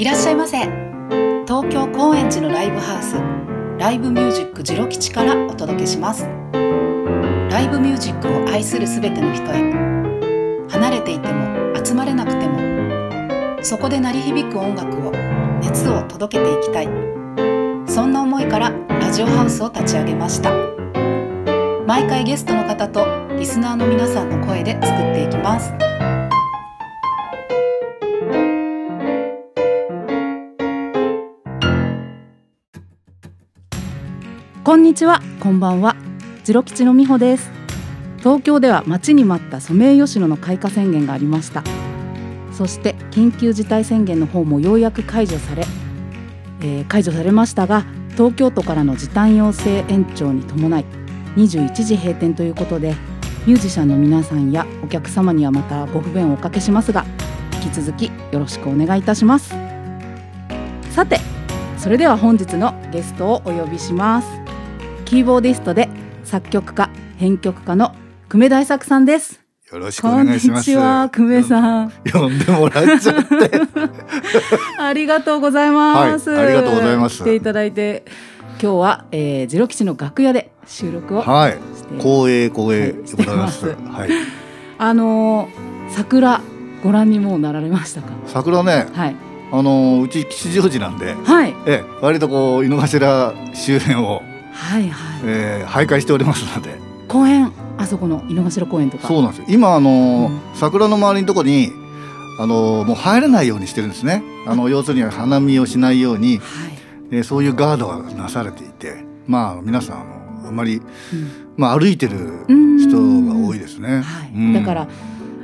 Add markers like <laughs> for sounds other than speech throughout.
いらっしゃいませ。東京高円寺のライブハウス。ライブミュージックジロ吉からお届けします。ライブミュージックを愛するすべての人へ。離れていても集まれなくてもそこで鳴り響く音楽を熱を届けていきたい。そんな思いからラジオハウスを立ち上げました。毎回ゲストの方とリスナーの皆さんの声で作っていきますこんにちは、こんばんは。ジロ吉の美穂です。東京では待ちに待ったソメイヨシノの開花宣言がありました。そして緊急事態宣言の方もようやく解除され、えー解除されましたが、東京都からの時短要請延長に伴い21時閉店ということで、ミュージシャンの皆さんやお客様にはまたご不便をおかけしますが、引き続きよろしくお願いいたします。さて、それでは本日のゲストをお呼びします。キーボーディストで作曲家編曲家の久米大作さんです。よろしくお願いします。こんにちは久米さん。呼んでもらっちゃって。<laughs> ありがとうございます。はいありがとうございます来ていただいて今日は、えー、ジロ吉の楽屋で収録をはい。光栄光栄でございます。はい。<laughs> あのー桜ご覧にもうなられましたか？桜ね、はいあのーうち吉祥寺なんで、はいええ、割とこう井の頭周辺を、はいはい。えー、徘徊しておりますので。公園あそこの井の頭公園とか。そうなんですよ。今あのーうん桜の周りのとこに。あのーもう入れないようにしてるんですね。あの要するに花見をしないように、はい。えーそういうガードがなされていて、まあ皆さんあのあんまりうんまあ歩いてるうん人が多いですね。だから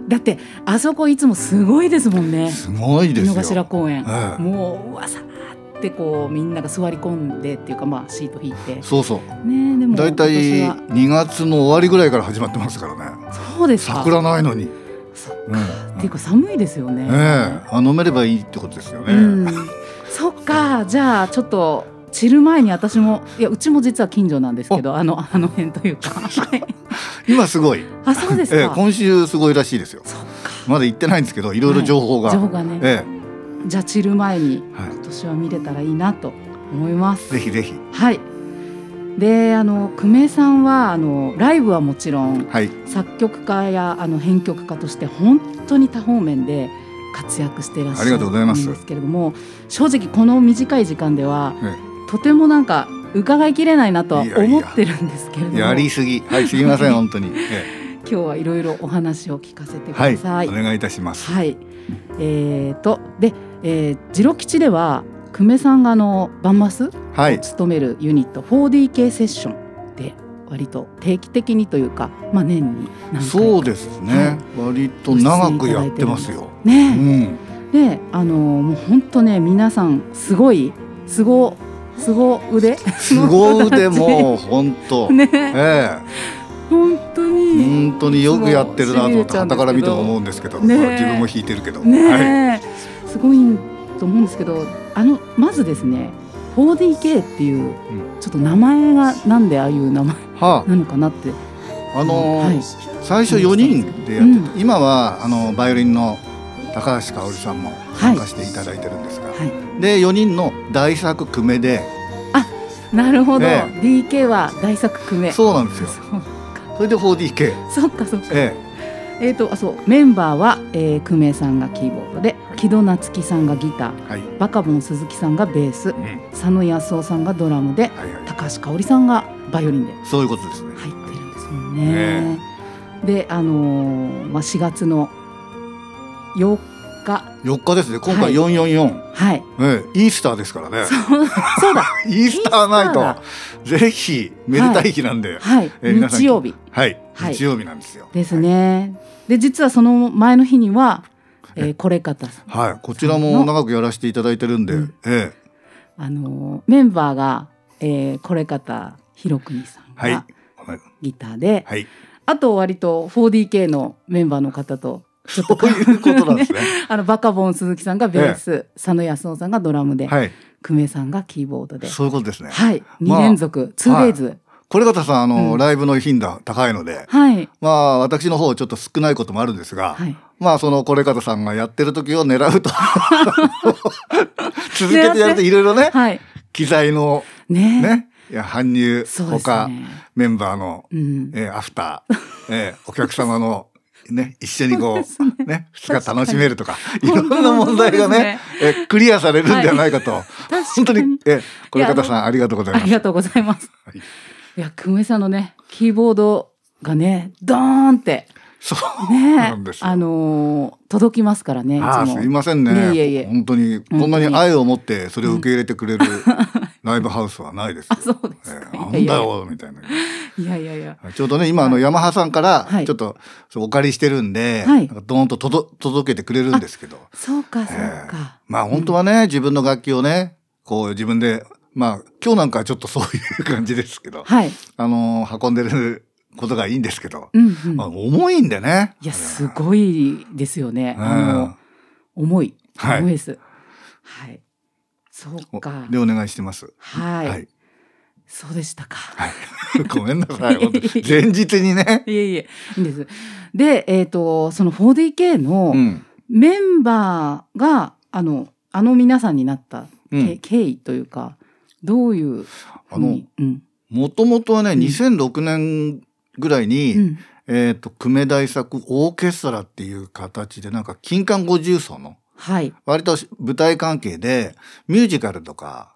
だってあそこいつもすごいですもんねすごいですよ。頭公園、ええもううわさーってこうみんなが座り込んでっていうかまあシート引いてそうそう。ねえでもだいたい今年は2月の終わりぐらいから始まってますからね。そうですか桜ないのに。うん。っていうか寒いですよね、ええあ飲めればいいってことですよね。うん、そっかじゃあちょっと散る前に私もいやうちも実は近所なんですけどあのあの辺というかはい <laughs> 今すごい。<laughs> あそうですか、<laughs> ええ今週すごいらしいですよ。まだ行ってないんですけど、いろいろ情報が。情報がね、えじゃあ散る前にえは今年は見れたらいいなと思いますい。ぜひぜひ。はい。で、あの久米さんはあのライブはもちろんはい。作曲家やあの編曲家として本当に多方面で活躍していらっしゃるんですけれども、正直この短い時間ではえとてもなんか伺いきれないなとは思ってるんですけれども、やりすぎ。はい、すみません、<laughs> 本当に。え今日はいろいろお話を聞かせてくえはい、ださい。お願いいたします。はい。えー、とで、えー、ジロ吉では久米さんがあのバンマスはい。務めるユニット 4DK セッションで割と定期的にというか、まあ、年に何回かそうですね。割と長くやってますよ。うねん。えであのもう本当ね皆さんすごいすごすご腕すご腕も <laughs> 本当。ねえ本当えに本当によくやってるなと思っから見ても思うんですけど、ねえ自分も弾いてるけど。ねえ、はい。すごいと思うんですけどあのまずですね 4DK っていうちょっと名前がなんでああいう名前はなのかなって、あ、あのーはい。最初4人でやってて、うん。今はあのバイオリンの高橋香織さんも参加していただいてるんですが、はい、で4人の大作久米で、なるほど、え DK は大作久米そうなんですよ。それで 4DK。そっかそっか。え。えー、とあそう。メンバーは、えー、久米さんがキーボードで木戸夏樹さんがギターえはい。バカボン鈴木さんがベースうん。はい佐野康夫さんがドラムではい。高橋香織さんがバイオリンでそういうことですね。入ってるんですもんね。であのーまあ、4月の8日4日ですね。今はい回444。はいええ、イースターですからね。そうだ <laughs> イースターナイト。ぜひ、めでたい日なんで。はいえー日曜日はい。はい日曜日なんですよ。ですね。で実はその前の日には、えー、これ方さんはい。こちらも長くやらせていただいてるんで、うんええ。あのーメンバーが、えー、これ方ひろくにさんはいが。ギターで、はい。あと割と 4DK のメンバーの方とそういうことなんですね。<laughs> あのバカボン鈴木さんがベース、佐野康夫さんがドラムで、はい。久米さんがキーボードで、そういうことですね。はい、まあ2連続、2デイズ、これ方さんあの、うんライブの頻度高いのではい。まあ私の方ちょっと少ないこともあるんですが、はい。まあそのこれ方さんがやってる時を狙うと <laughs> 続けてやるといろいろねはい。機材のねねいや搬入、他ね。メンバーの、うん。えーアフター、えーお客様のね一緒にこうね二日楽しめるとかいろんな問題がねえークリアされるんではないかと、本当にえーこれ方さんありがとうございます。ありがとうございます。はいいや、久米さんのね、キーボードがね、ドーンって、そうね、なんですよあのー届きますからね。ああすいませんね。いえいえ本当にこんなに愛を持ってそれを受け入れてくれるライブハウスはないですよ。あ、そうですえか。ーなんだよみたいな。いやいやいや。ちょうどね今あのヤマハさんからはいちょっとお借りしてるんで、はいドーンと届届けてくれるんですけど、そうか、そうえーか。まあ本当はね、自分の楽器をねこう自分でまあ今日なんかはちょっとそういう感じですけど、はい。あのー運んでることがいいんですけど、うんうん。まあ重いんでね。いや、すごいですよね。うんあの、重い。はい重いです。はい。そうか。でお願いしてます。はい。はい。そうでしたか。はい。<laughs> ごめんなさい。<laughs> 前日にね。いえいえ、いいんです。で、えっ、と、その 4DK のうん。メンバーが、あの、あの皆さんになった、うんけ経緯というか、どういうふうに、うん。もともとはね、うん2006年ぐらいに、うん。えっ、と、久米大作オーケストラっていう形で、なんか、金管五重奏の、はい。割と舞台関係で、ミュージカルとか、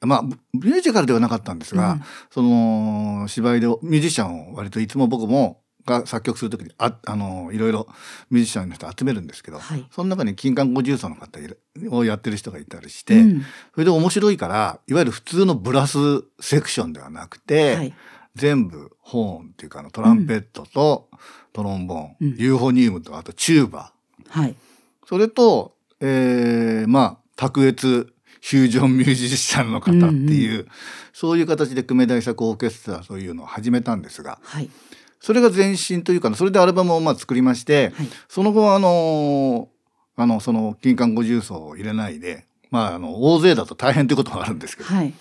まあ、ミュージカルではなかったんですが、うんその、芝居でミュージシャンを割といつも僕も、が作曲するときに、あ、あの、いろいろミュージシャンの人集めるんですけど、はい。その中に金管五重奏の方をやってる人がいたりして、うんそれで面白いから、いわゆる普通のブラスセクションではなくて、はい。全部ホーンっていうかあのトランペットとトロンボーン、うんユーフォニウムとあとチューバはい。それと、えーまあ卓越フュージョンミュージシャンの方っていう、そういう形で久米大作オーケストラそういうのを始めたんですがはい。それが前身というかそれでアルバムをまあ作りまして、はい。その後はあのあのその金管五重奏を入れないでまああの大勢だと大変ということもあるんですけどはい。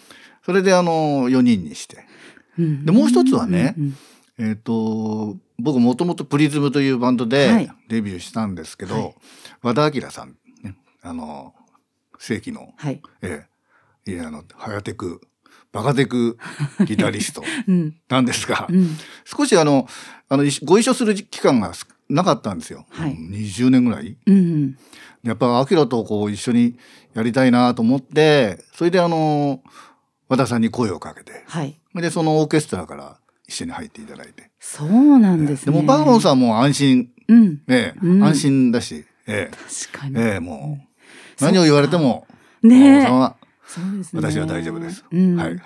それであの4人にしてうんでもう一つはねうんうんえっ、と僕もともとプリズムというバンドはでいデビューしたんですけど、はい和田明さん、ね、あの正規の、はい。ええいやあのハヤテクバカテクギタリスト <laughs> うん。なんですが、うん。少しあのあのご一緒する期間がすなかったんですよ、はいうん20年ぐらい。うん。やっぱアキラとこう一緒にやりたいなと思ってそれであの和田さんに声をかけてはい。でそのオーケストラから一緒に入っていただいて。そうなんですね。でもバーボンさんも安心、うん。え安心だし、え確かに。えええもう何を言われても、ねえそうですね。私は大丈夫です。うん、はい。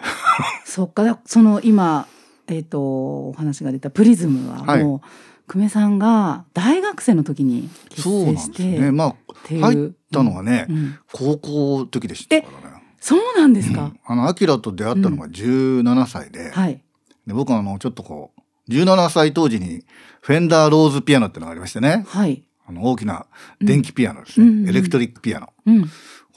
そっか、だその今、えっ、と、お話が出たプリズムははいもう、久米さんが大学生の時に結成して、ね。まあ入ったのはね、うん高校の時でしたからね。そうなんですか？あのアキラと出会ったのが17歳で、はい。で僕はあのちょっとこう17歳当時にフェンダーローズピアノっていうのがありましてね、はい。あの大きな電気ピアノですね、うんうんうんエレクトリックピアノ。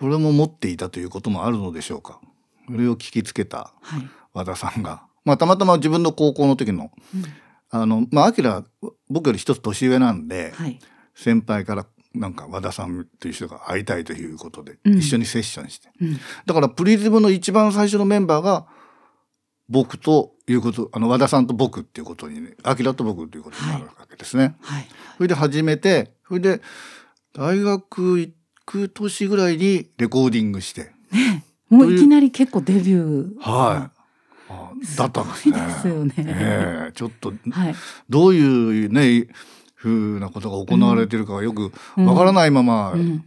うん。これも持っていたということもあるのでしょうか？それを聞きつけたはい。和田さんが、まあたまたま自分の高校の時のうんあの、まあ、アキラ、僕より一つ年上なんで、はい。先輩からなんか和田さんという人が会いたいということで、うん一緒にセッションして。うん。だからプリズムの一番最初のメンバーが、僕ということ、あの、和田さんと僕っていうことにね、アキラと僕ということになるわけですね。はい。それで始めて、それで、大学行く年ぐらいにレコーディングして、もういきなり結構デビュー。はい。あだったんですね。すよねええちょっと、はい。どういうね、ふうなことが行われてるかがよくわからないまま、うん。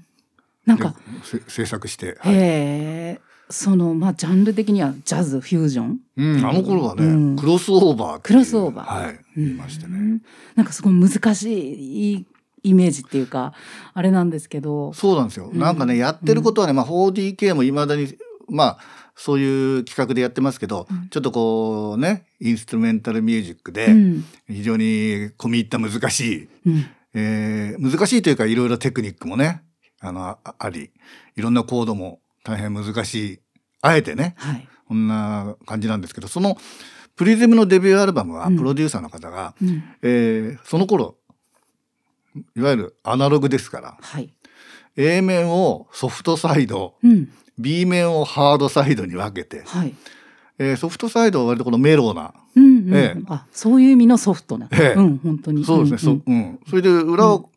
なんか、せ制作して、はいへえ、その、まあ、ジャンル的にはジャズ、フュージョン？うん、あの頃はね、うんクロスオーバークロスオーバーはい、言いましてね。うんなんかすごい難しいイメージっていうか、あれなんですけど。そうなんですよ。うんなんかね、やってることはね、まあ 4DK も未だに、まあ、そういう企画でやってますけど、うんちょっとこうね、インストゥルメンタルミュージックで、うん。非常に込み入った難しい、うん。えー難しいというかいろいろテクニックもね、あの、ああり、いろんなコードも大変難しい、あえてね、はい。こんな感じなんですけど、そのプリズムのデビューアルバムはプロデューサーの方が、うん、えー、その頃いわゆるアナログですから、はい、A 面をソフトサイド、うん、B 面をハードサイドに分けて、はい。えー、ソフトサイドは割とこのメロな、うんうんえー、あそういう意味のソフトな、えー、うん本当に。そうですね、うん、そうん、それで裏を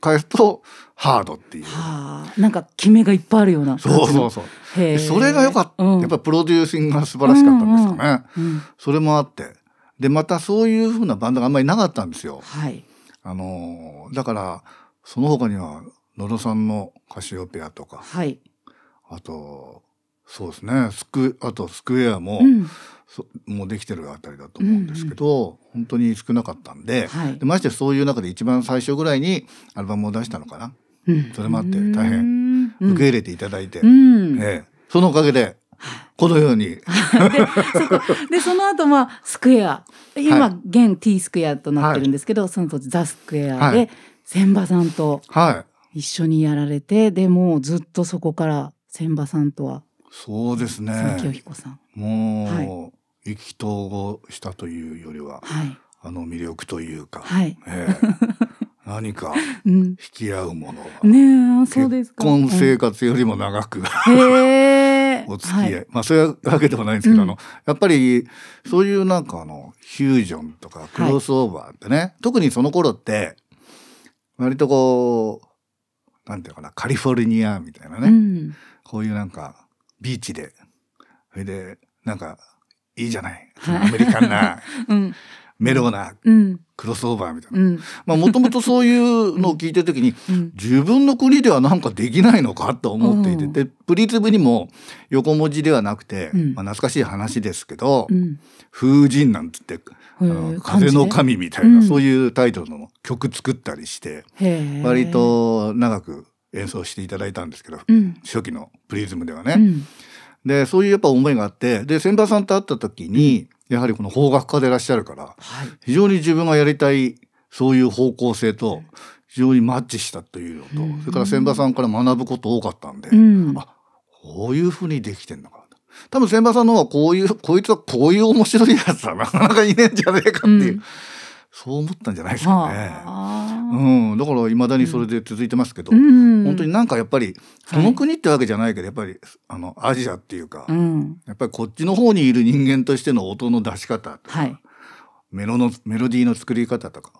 返すと、ハードっていう、はあ、なんか決めがいっぱいあるような。そうそうそう。それが良かった、うん、やっぱプロデューシングが素晴らしかったんですかね、うんうん、それもあって。でまたそういうふうなバンドがあんまりなかったんですよ、はい、あのだからその他には野呂さんのカシオペアとか、はい、あとそうですねスクあとスクエアも、うん、もうできてるあたりだと思うんですけど、うんうん、本当に少なかったんではい、でましてそういう中で一番最初ぐらいにアルバムを出したのかな、うん、それもあって大変受け入れていただいて、うん。ええ、そのおかげでこのように。<laughs> でそでその後まあスクエア。今、はい、現 T スクエアとなってるんですけど、はい、その当時ザ・スクエアで、千葉さんと一緒にやられて、でもうずっとそこから千葉さんとはそうですね。清彦さん。もう、意気投合したというよりは、はい、あの魅力というか、はい。えー、<laughs> 何か引き合うものが、うん、ねそうですか。結婚生活よりも長く、うん、お付き合い、はい、まあそういうわけでもないんですけど、うん、あのやっぱりそういうなんかあのフュージョンとかクロスオーバーってね、はい、特にその頃って割とこうなんていうかなカリフォルニアみたいなね、うん、こういうなんかビーチで。それでなんかいいじゃない、はい、アメリカンな、うん、メロな、クロスオーバーみたいな。うん、まあもともとそういうのを聞いてる時に、うん、自分の国ではなんかできないのかと思っていて、うん、でプリズムにも横文字ではなくて、まあ、懐かしい話ですけど「風神」なんつってあの風の神みたいな、そういうタイトルの曲作ったりして割と長く演奏していただいたんですけど、初期のプリズムではね。でそういうやっぱ思いがあってで千葉さんと会った時にやはりこの法学科でいらっしゃるから、はい、非常に自分がやりたいそういう方向性と非常にマッチしたというのと、うん、それから千葉さんから学ぶこと多かったんで、うん、あこういうふうにできてんのか多分千葉さんの方はこういうこいつはこういう面白いやつだ <laughs> なかなかいねえんじゃねえかっていう、うん、そう思ったんじゃないですかね。うん、だからいまだにそれで続いてますけど、うん、本当になんかやっぱりその国ってわけじゃないけど、やっぱりあのアジアっていうか、うん、やっぱりこっちの方にいる人間としての音の出し方とか、はい、メロのメロディーの作り方とか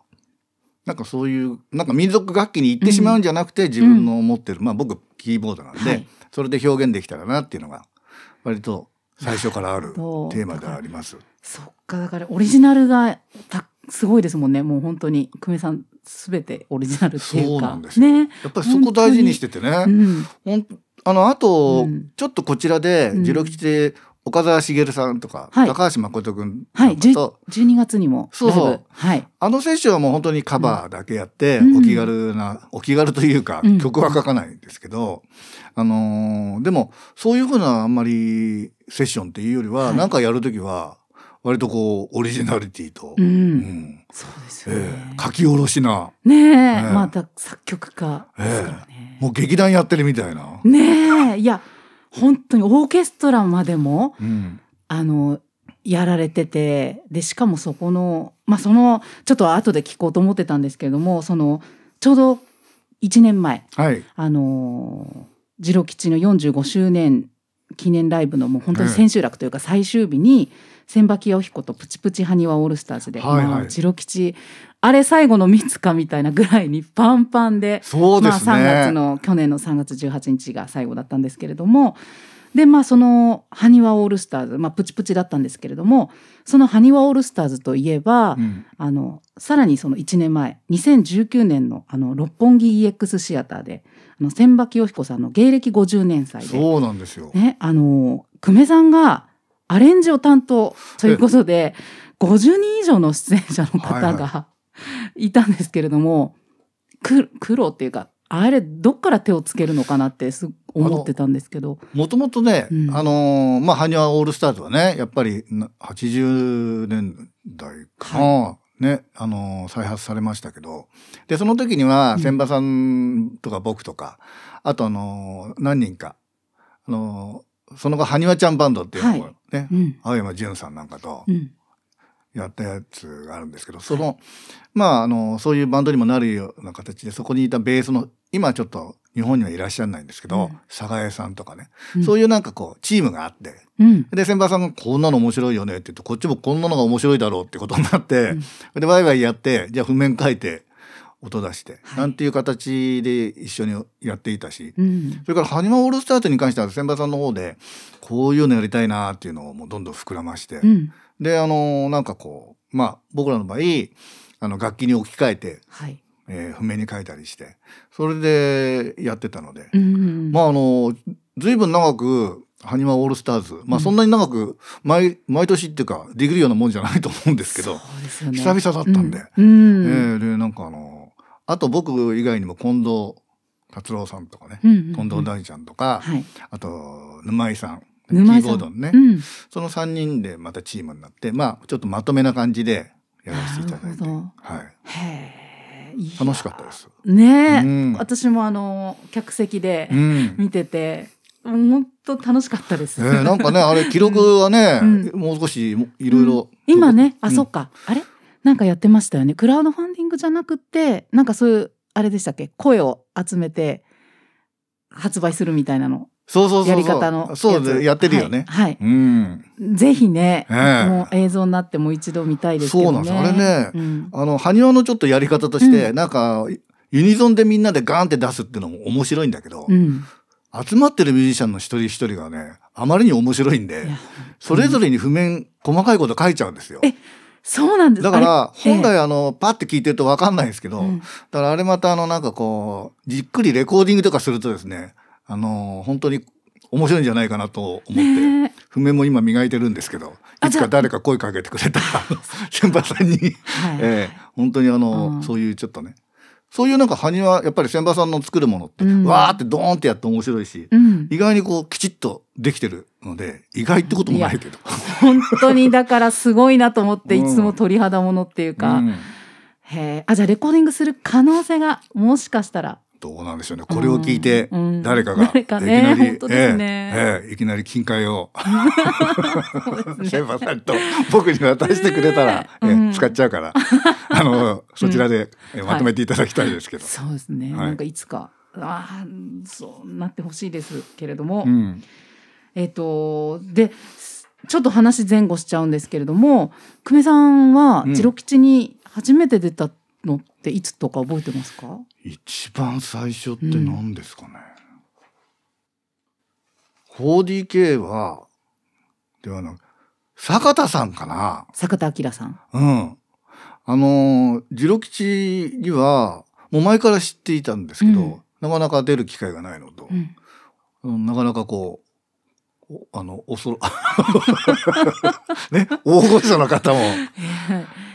なんかそういうなんか民族楽器に行ってしまうんじゃなくて、自分の持ってる、まあ僕キーボードなんで、はい、それで表現できたらなっていうのが割と最初からあるテーマではあります。そっか。だからオリジナルがたすごいですもんね。もう本当に。久米さんすべてオリジナルっていうか。ね、やっぱりそこ大事にしててね、うん、あのあと、うん、ちょっとこちらで次郎吉で岡澤茂さんとか、はい、高橋誠君はい。12月にもそうそう、はい、あの選手はもう本当にカバーだけやって、うん、お気軽なお気軽というか、曲は書かないんですけど、あのー、でもそういうふうなあんまりセッションっていうよりは、はい、なんかやる時は割とこうオリジナリティと、うん、うん、そうですよね、えー、書き下ろしな。ねえ、えー、また作曲家ですからね、えー、もう劇団やってるみたいな。ねえ。いや本当にオーケストラまでも、うん、あのやられててでしかもそこのまあそのちょっと後で聞こうと思ってたんですけれどもそのちょうど1年前、はい、あの次郎吉の45周年記念ライブのもう本当に千秋楽というか最終日に、千葉清彦とプチプチハニワオールスターズで、はいはい、ロ吉。あれ最後の三つかみたいなぐらいにパンパンでそうですね、まあ、3月の去年の3月18日が最後だったんですけれどもでまあそのハニワオールスターズ、まあ、プチプチだったんですけれどもそのハニワオールスターズといえば、うん、あのさらにその1年前2019年のあの六本木 EX シアターであの千葉清彦さんの芸歴50年祭でそうなんですよ、ね、あの久米さんがアレンジを担当ということで50人以上の出演者の方がいたんですけれども、苦労っていうかあれどっから手をつけるのかなってす思ってたんですけど。もともとね、うん、あのまあ埴輪オールスターズはねやっぱり80年代かな、はい、ねあの再発されましたけど。でその時には千葉さんとか僕とか、うん、あとあの何人かあのその後埴輪ちゃんバンドっていうのをね、はい。うん、青山純さんなんかとやったやつがあるんですけどその、まああのそういうバンドにもなるような形でそこにいたベースの今ちょっと日本にはいらっしゃらないんですけど、うん。佐賀江さんとかね、うん。そういうなんかこうチームがあってうん。で先輩さんが「こんなの面白いよね」って言ってこっちもこんなのが面白いだろうってことになって、うん。でワイワイやってじゃあ譜面書いて音出して、はい。なんていう形で一緒にやっていたし、うん。それからハニマオールスターズに関しては先輩さんの方でこういうのやりたいなっていうのをもうどんどん膨らまして、うんであのなんかこうまあ僕らの場合あの楽器に置き換えて、はい。えー譜面に書いたりしてそれでやってたので、うんまああの随分長くハニマオールスターズまうん。あそんなに長く毎毎年っていうかできるようなもんじゃないと思うんですけど、ね。久々だったんで、うん。うん。えーでなんかあのあと僕以外にも近藤達郎さんとかね、うんうんうん。近藤大ちゃんとか、はい。あと沼井さん沼キーボードのね、うん。その3人でまたチームになってまあちょっとまとめな感じでやらせていただいて、はい。楽しかったです。ねえ、うん。私もあの客席でうん。見てて、本当楽しかったです。えーなんかねあれ記録はね、うん。もう少しもいろいろ、今ね、あ、うん。そっか、あれ、なんかやってましたよね。クラウドファンディングじゃなくて、なんかそういうあれでしたっけ、声を集めて発売するみたいなの。そうそうそうそう。やり方のそうでやってるよね。はい。はい。うん。ぜひね、ええ。もう映像になってもう一度見たいですけどね。そうなんです。あれねうん。あの埴輪のちょっとやり方として、うなんかユニゾンでみんなでガーンって出すっていうのも面白いんだけど、うん。集まってるミュージシャンの一人一人がねあまりに面白いんでそれぞれに譜面細かいこと書いちゃうんですよ。えそうなんです。だから本来あのパッて聞いてると分かんないんですけど、うん。だからあれまたあのなんかこうじっくりレコーディングとかするとですねあの本当に面白いんじゃないかなと思って、ねえ。譜面も今磨いてるんですけどいつか誰か声かけてくれた <laughs> 先輩さんに、はい。ええ本当にあの、うん。そういうちょっとねそういうなんか埴輪やっぱり先輩さんの作るものって、うん。わーってドーンってやって面白いし、うん、意外にこうきちっとできてるので意外ってこともないけど。本当にだからすごいなと思ってうん。いつも鳥肌ものっていうか、うん。へえ。あじゃあレコーディングする可能性がもしかしたらどうなんでしょうね。これを聞いてうん誰かがいきなりいきなり金塊を先輩 <laughs> さんと僕に渡してくれたら、使っちゃうから。あの <laughs> そちらで、ええまとめていただきたいですけど。そうですね、はい。なんかいつかああそうなってほしいですけれども、うん。えっ、とでちょっと話前後しちゃうんですけれども久米さんはうん。ジロ吉に初めて出たのっていつとか覚えてますか、一番最初って何ですかね？4DK はではなく坂田さんかな？坂田明さん。うん。あのー、ジロ吉には、もう前から知っていたんですけど、うんなかなか出る機会がないのと、うんうんなかなかこう、おあの、おそろ、<laughs> ね、大御所の方も。<laughs>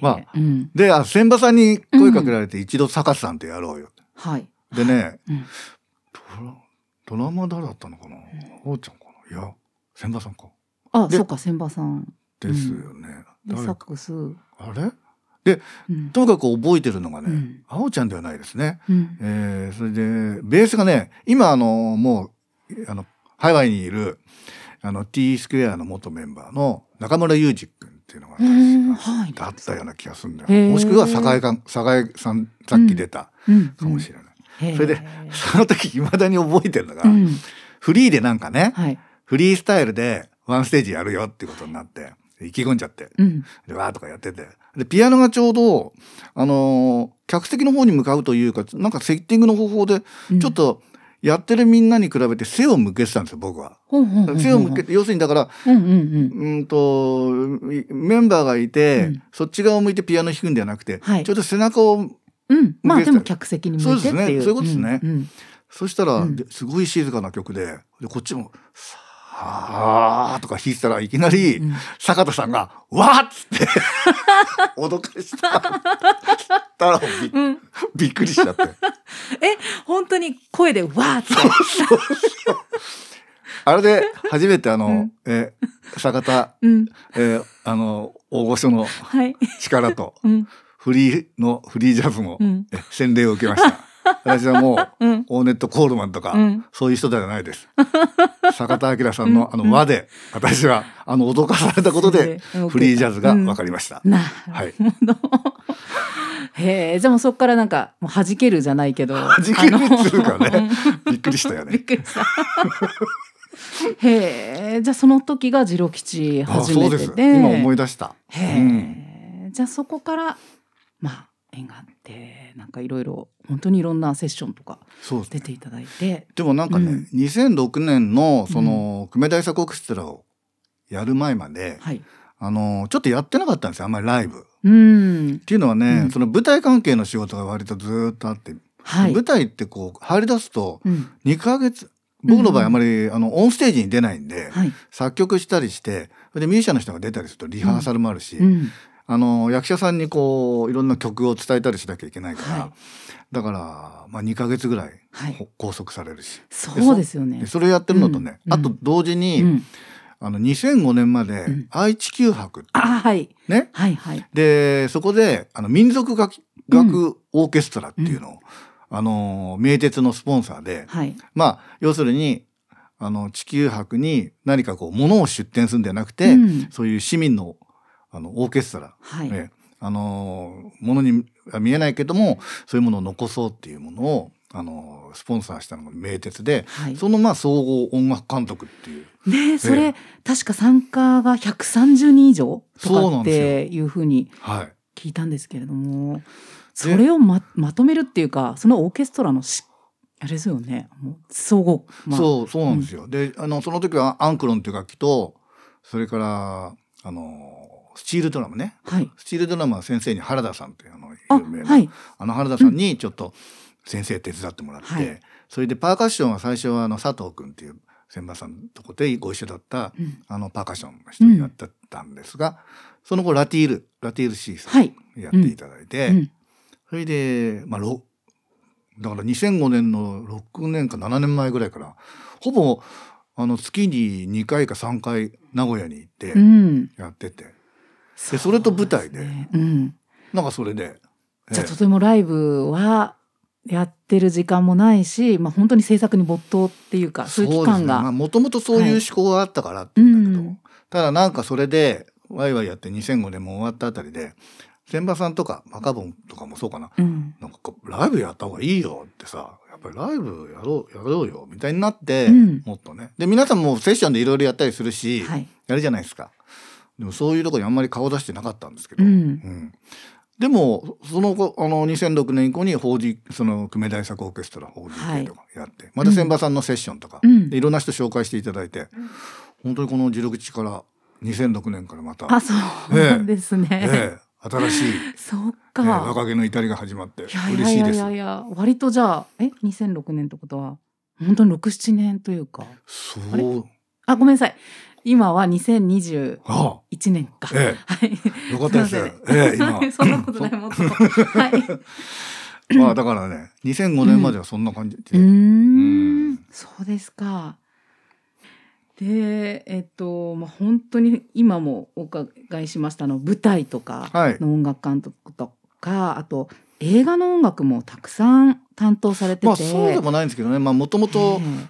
まあうん、で、あ千葉さんに声かけられて、一度坂田さんとやろうよ。はい。でね、うんドラドラマ誰だったのかな、おうちゃんかな？いや、千葉さんか。あ、でそうか、千葉さん。ですよね。で、誰サックス。うあれ？ん。とにかく覚えてるのがね、うんあおちゃんではないですね。うん。えーそれでベースがね今あのもうあのハワイにいるあの T スクエアの元メンバーの中村裕二君っていうのがうんはいだったような気がするんだよ。もしくは酒井か酒井さんさっき出たうん。かもしれない。れそれでその時いまだに覚えてるのが、うん。フリーでなんかねはい。フリースタイルでワンステージやるよっていうことになって意気込んじゃってうん。でわーとかやっててでピアノがちょうどあのー客席の方に向かうというかなんかセッティングの方法でうんちょっとやってるみんなに比べて背を向けてたんですよ僕は。背を向けて要するにだからうんうんうん。うんとメンバーがいて、うんそっち側を向いてピアノ弾くんではなくて、はいちょっと背中をうん。まあでも客席に。そうですねそういうことですねんうんそしたら、すごい静かな曲ででこっちも「さあ」とか弾いてたらいきなり、うん坂田さんが「わっ!」つって <laughs> 脅かしたたらびうん。びっくりしちゃって。え、本当に声でわーって。あれで初めてあの、うんえ坂田、うん。えーあの大御所のはい。力とうん。フリーのフリージャズの、洗礼を受けました。私はもう、うんオーネット・コールマンとか、うんそういう人ではないです。<laughs> 坂田明さんのあの和で、私はあの脅かされたことで、うんフリージャズが分かりました。なはい。るほど。へえ、じゃあもうそこからなんかもう弾けるじゃないけど。弾弾けるっつうかねびっくりしたよびっね。くりした。へえ、じゃあその時がジロ吉あ初そうです。めてで。今思い出した。へうんえ、じゃあそこからまあ縁があってなんかいろいろ本当にいろんなセッションとか出ていただいて。でもなんかね、うん2006年のその久米大作オーケストラをやる前まで、はい。あのちょっとやってなかったんですよあんまりライブ。っうん。ていうのはね、うんその舞台関係の仕事が割とずーっとあって、はい。舞台ってこう入り出すとうん。2ヶ月僕の場合あまり、あのオンステージに出ないんで、はい。作曲したりしてそれでミュージシャンの人が出たりするとリハーサルもあるし、うん。あの役者さんにこういろんな曲を伝えたりしなきゃいけないから、はいだから、まあ、2ヶ月ぐらいはいほ拘束されるし、そうですよねで。それやってるのとね、うんあと同時に、うん。あの2005年までうん愛知九博ってあはい。ね、はいはい。でそこであの民族楽楽オーケストラっていうのを、あの名鉄のスポンサーで、はい。まあ要するにあの地球博に何かこう物を出展するんじゃなくて、うんそういう市民のあのオーケストラ、はい。ねあのものには見えないけどもそういうものを残そうっていうものをあのスポンサーしたのが名鉄で、はい。そのまあ総合音楽監督っていう。ねえそれ、え確か参加が130人以上とかっていうふうにはい聞いたんですけれどもそれをままとめるっていうかそのオーケストラのしあれですよね。総合、まあ、そうそうなんですよ。であのその時はアンクロンっていう楽器とそれからあのスチールドラムね。はい。スチールドラムは先生に原田さんっていうあのあ有名なはい。あの原田さんにちょっと先生手伝ってもらって、はい。それでパーカッションは最初はあの佐藤君っていう千葉さんのとこでご一緒だったうん。あのパーカッションの人にやってたんですが、その後ラティールラティール C さんはい、やっていただいて、うん、それでまあろだから2005年の6年か7年前ぐらいからほぼあの月に2回か3回名古屋に行ってうん、やってて、でそれと舞台で。ね。うん、なんかそれで、じゃあええとてもライブはやってる時間もないし、まあ、本当に制作に没頭っていうかそういう期間が、まあもともとそういう思考があったからって言うんだけど、うん。ただなんかそれでワイワイやって2005年も終わったあたりで千葉さんとかマカボンとかもそうかな。うん。なんかライブやった方がいいよってさやっぱりライブやろうやろうよみたいになって、うん。もっとね。で皆さんもセッションでいろいろやったりするし、はい。やるじゃないですかでもそういうところにあんまり顔出してなかったんですけど、うん。うん。でもその後あの2006年以降に法事その久米大作オーケストラ法事系とかやって、また千葉さんのセッションとか、うん。でいろんな人紹介していただいて、本当にこの自力口から2006年からまた、あそうですね、ええ新しい、<laughs> そうええか、若気の至りが始まって嬉しいですやいやいや。いや割とじゃあえ2006年ってことは本当に67年というか。そう。あごめんなさい今は2021あ年か、えはい。えよかったです。ええ今。<laughs> そんなことないもっと。はい。<laughs> まあだからね2005年まではそんな感じで、うん。ん。そうですか。でえっと、まあ、本当に今もお伺いしましたあの舞台とかはい。の音楽監督とか、あと映画の音楽もたくさん担当されてて、まあそうでもないんですけどね。まあもともとえ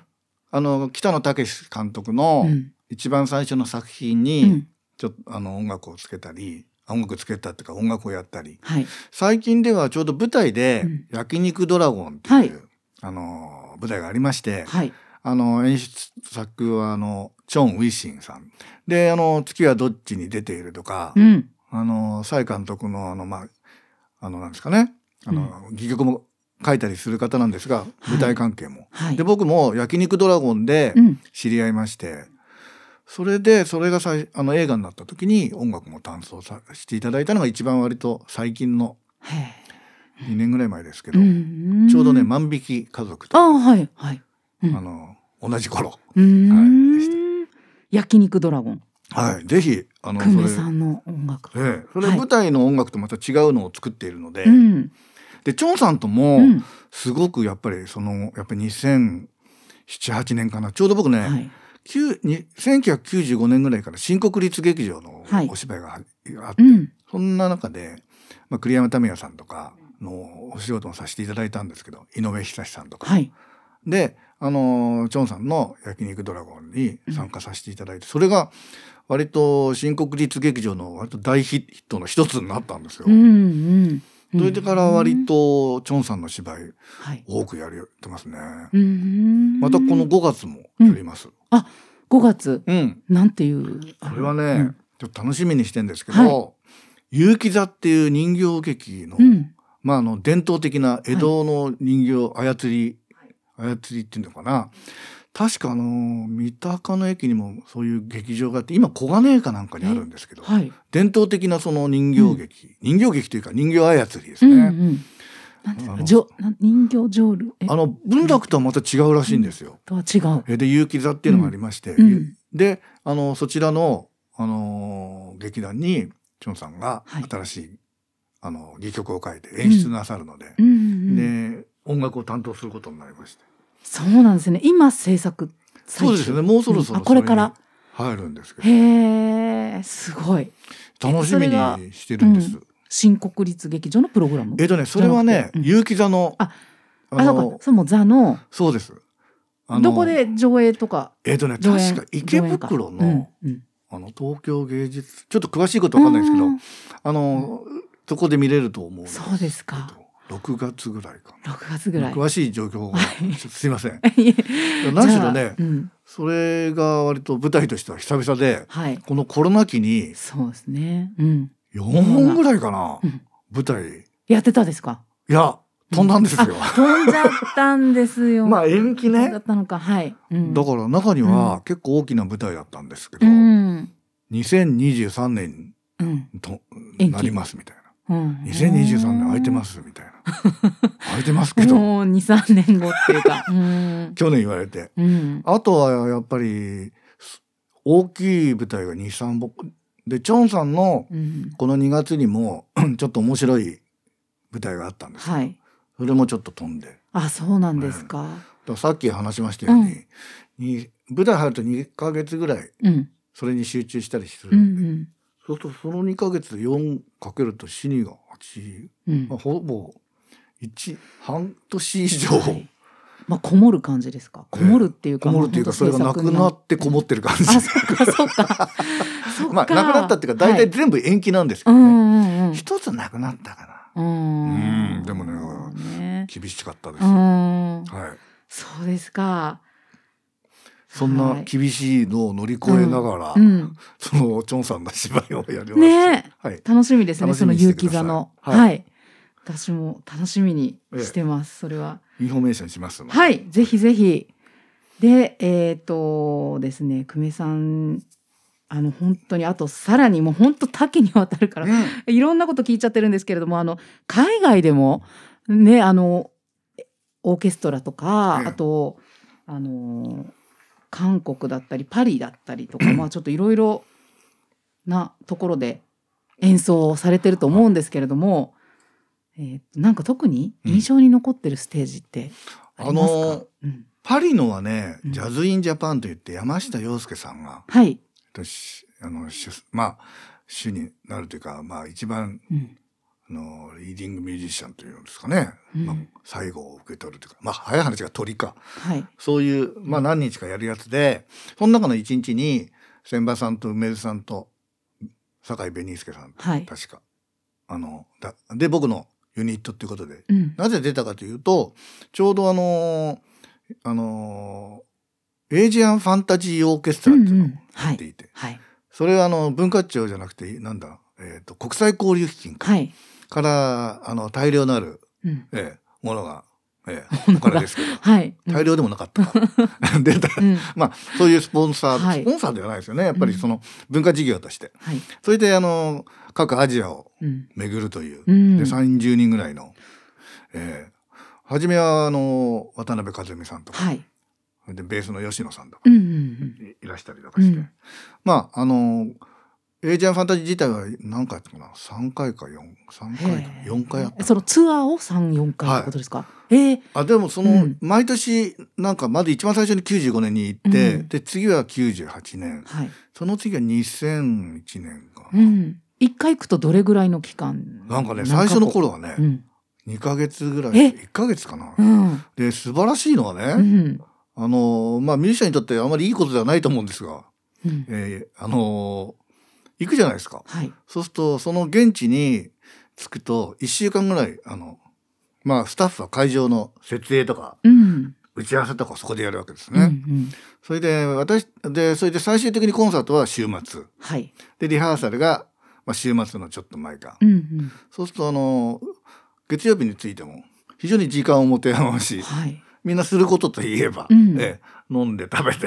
あの北野武監督えのうん一番最初の作品うにん。ちょっとあの音楽をつけたり音楽つけたっていうか音楽をやったり。はい。最近ではちょうど舞台でうん「焼肉ドラゴン」っていう、はい。あの舞台がありまして、はい。あの演出作はあのチョン・ウィシンさん。であの「月はどっちに出ている」とか、うん。あの蔡監督のあのまああのなんですかね。あの、戯曲も書いたりする方なんですが舞台関係も。はい。で僕も「焼肉ドラゴン」でうん。知り合いまして、それでそれがさいあの映画になった時に音楽も担当さしていただいたのが一番割と最近のへ2年ぐらい前ですけえど、うん。ちょうどね「万引き家族と」あはいはい。うん。あの同じ頃、はいでし焼肉ドラゴン。はい、ぜひあの久米さんの音楽。ええ、それはい舞台の音楽とまた違うのを作っているので、うん。でチョンさんともうん。すごくやっぱりそのやっぱり2007-8年かなちょうど僕ね、はい1995年ぐらいから新国立劇場のはいお芝居があって、うんそんな中で、まあ、栗山民也さんとかのお仕事もさせていただいたんですけど井上久志さんとか。はい。であのチョンさんの「焼肉ドラゴン」に参加させていただいて、それが割と新国立劇場の割と大ヒットの一つになったんですよ。うんうん。それでから割とチョンさんの芝居はい。多くやってますね。うんまたこの5月もやります。5月うん。なんていう。これはね、うんちょっと楽しみにしてんですけど、は結城座っていう人形劇の、うん。まああの伝統的な江戸の人形操り、操りっていうのかな。確かあの三鷹の駅にもそういう劇場があって今小金井かなんかにあるんですけど、はい。伝統的なその人形劇、人形劇というか人形操りですうんうね。ん。なんていうあのかじょなん人形浄瑠え？あの文楽とはまた違うらしいんですよ。とは違う。えで結城座っていうのがありまして、であのそちらの、あのー劇団にチョンさんがはい新しい、あの戯曲を書いて演出なさるので。で音楽を担当することになりましてそうなんですね。今制作。そうですよねもうそろそろこれから。入るんですけどへえ、すごい。楽しみにしてるんです。新国立劇場のプログラム。えっとねそれはね結城座のあああ、そうか。それも座の、そうです。どこで上映とか？えっとね確か池袋の、あの東京芸術ちょっと詳しいことわかんないですけど、うんあのそこで見れると思うそうですか。6月ぐらいかな。6月ぐらい。詳しい状況が、すいません。<laughs> 何しろね、うんそれが割と舞台としては久々で、はい。このコロナ期にそうですね。うん。4本ぐらいかな、うん舞台。やってたですか？いや、飛んだんですよ。あ飛んじゃったんですよ。<laughs> まあ延期ねだ。ったのか。はい。うんだから中には結構大きな舞台だったんですけど、うん。2023年うん。となりますみたいな。うん。2023年空いてますみたいな。空いてますけど、<laughs> もう2、3年後っていうか。<laughs> うん。去年言われて。うん。あとはやっぱり大きい舞台が2、3本。で、チョンさんのうん。この2月にもちょっと面白い舞台があったんですよ。はい。それもちょっと飛んで。あ、そうなんですか。らさっき話しましたように、に舞台入ると2ヶ月ぐらいうん。それに集中したりする。うんうん。そうするとその2ヶ月で4かけると死にが8、うんまあ、ほぼ1半年以上、はいまあ、こもる感じですか？こもるっていうか。こもるっていうかそれがなくなってこもってる感じ。あ、そっか、そっか。<laughs> まあなくなったっていうか大体全部延期なんですけどね。はいつなくなったかな。うん。うんでもねね厳しかったです。うはん。い。そうですか。そんはない厳しいのを乗り越えながら、うん。そのチョンさんの芝居をやります。ねえはい。楽しみですね。その勇気座の。はいはい。私も楽しみにしてます。それは。インフォメーションします。はい。ぜひぜひ。で、えっ、とですね、久米さん、あの、本当に、あと、さらにもう本当多岐にわたるから、うんいろんなこと聞いちゃってるんですけれども、あの、海外でも、ね、あの、オーケストラとか、ええあと、あの、韓国だったり、パリだったりとか、<clears throat> まあちょっといろいろなところで演奏をされてると思うんですけれども、えーなんか特に印象に残ってるステージってありますか、あのうんパリのはね、うんジャズインジャパンといって山下洋介さんが、はい。私あの主まあ主になるというか、まあ一番うんあのリーディングミュージシャンというんですかね、うんまあ、最後を受け取るというか、まあ早い話が鳥か。はい。そういう、まあ何日かやるやつで、その中の一日に、千葉さんと梅津さんと、酒井紅介さんと、はい確か。あの、だで、僕のユニットっていうことで、うん。なぜ出たかというと、ちょうどあの、あの、エイジアンファンタジーオーケストラっていうのをうんうんやっていて、はい。それはあの、文化庁じゃなくて、なんだ、えっ、と、国際交流基金かはい。から、あの、大量なる、うん。ええものが、ええ <laughs> お金ですけど、はい。大量でもなかったから。<laughs> 出たうん。まあそういうスポンサー、はいスポンサーではないですよねやっぱりその文化事業として、はい。それであの各アジアをうん。巡るという、うん。で30人ぐらいの、えー初めはあの渡辺和美さんとか、はい。でベースの吉野さんとか。うんうんうん。いいらしたりとかして、うん。まああのエイジアンファンタジー自体は何回やったかな？3回か43回かへえ4回やったそのツアーを三四回ってことですか？ええあでもその、うん。毎年なんかまず一番最初に95年に行って、うん。で次は98年。はい。その次は2001年か。な、うん。一回行くとどれぐらいの期間？なんかね最初の頃はね、うん。2ヶ月ぐらいえ？1ヶ月かな、うん。で素晴らしいのはね、うん。あのまあミュージシャンにとってあまりいいことではないと思うんですが、うん。えーあの行くじゃないですかはい。そうするとその現地に着くと1週間ぐらいあのまあスタッフは会場の設営とかうん。打ち合わせとかそこでやるわけですうん。うね。ん。それで私でそれで最終的にコンサートは週末はい。でリハーサルが、まあ、週末のちょっと前か、うん。うん。そうするとあの月曜日についても非常に時間を持て余しはい。みんなすることといえば、うんええ飲んで食べて、と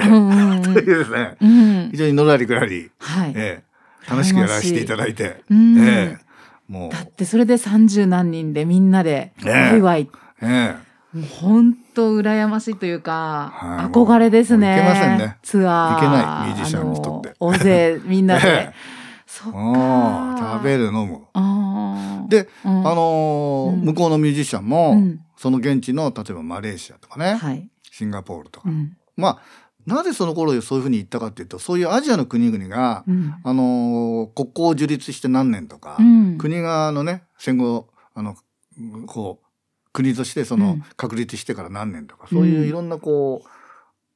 いうですねうん非。常にのらりくらり、はい。ええ楽しくやらせていただいて、うんええもうだってそれで三十何人でみんなでねワイワイ、えもう本当羨ましいというか、はい憧れですね。いけませんねツアー。いけないミュージシャンにとって大勢みんなで。<laughs> えそっか。あ食べる飲む。で、うんあのーうん向こうのミュージシャンも、うんその現地の例えばマレーシアとかね、はい。シンガポールとか、うん。まあなぜその頃そういうふうに言ったかっていうとそういうアジアの国々が、うん。あのー国交を樹立して何年とか、うん国があのね戦後あのこう国としてそうのん確立してから何年とか、そういういろんなこう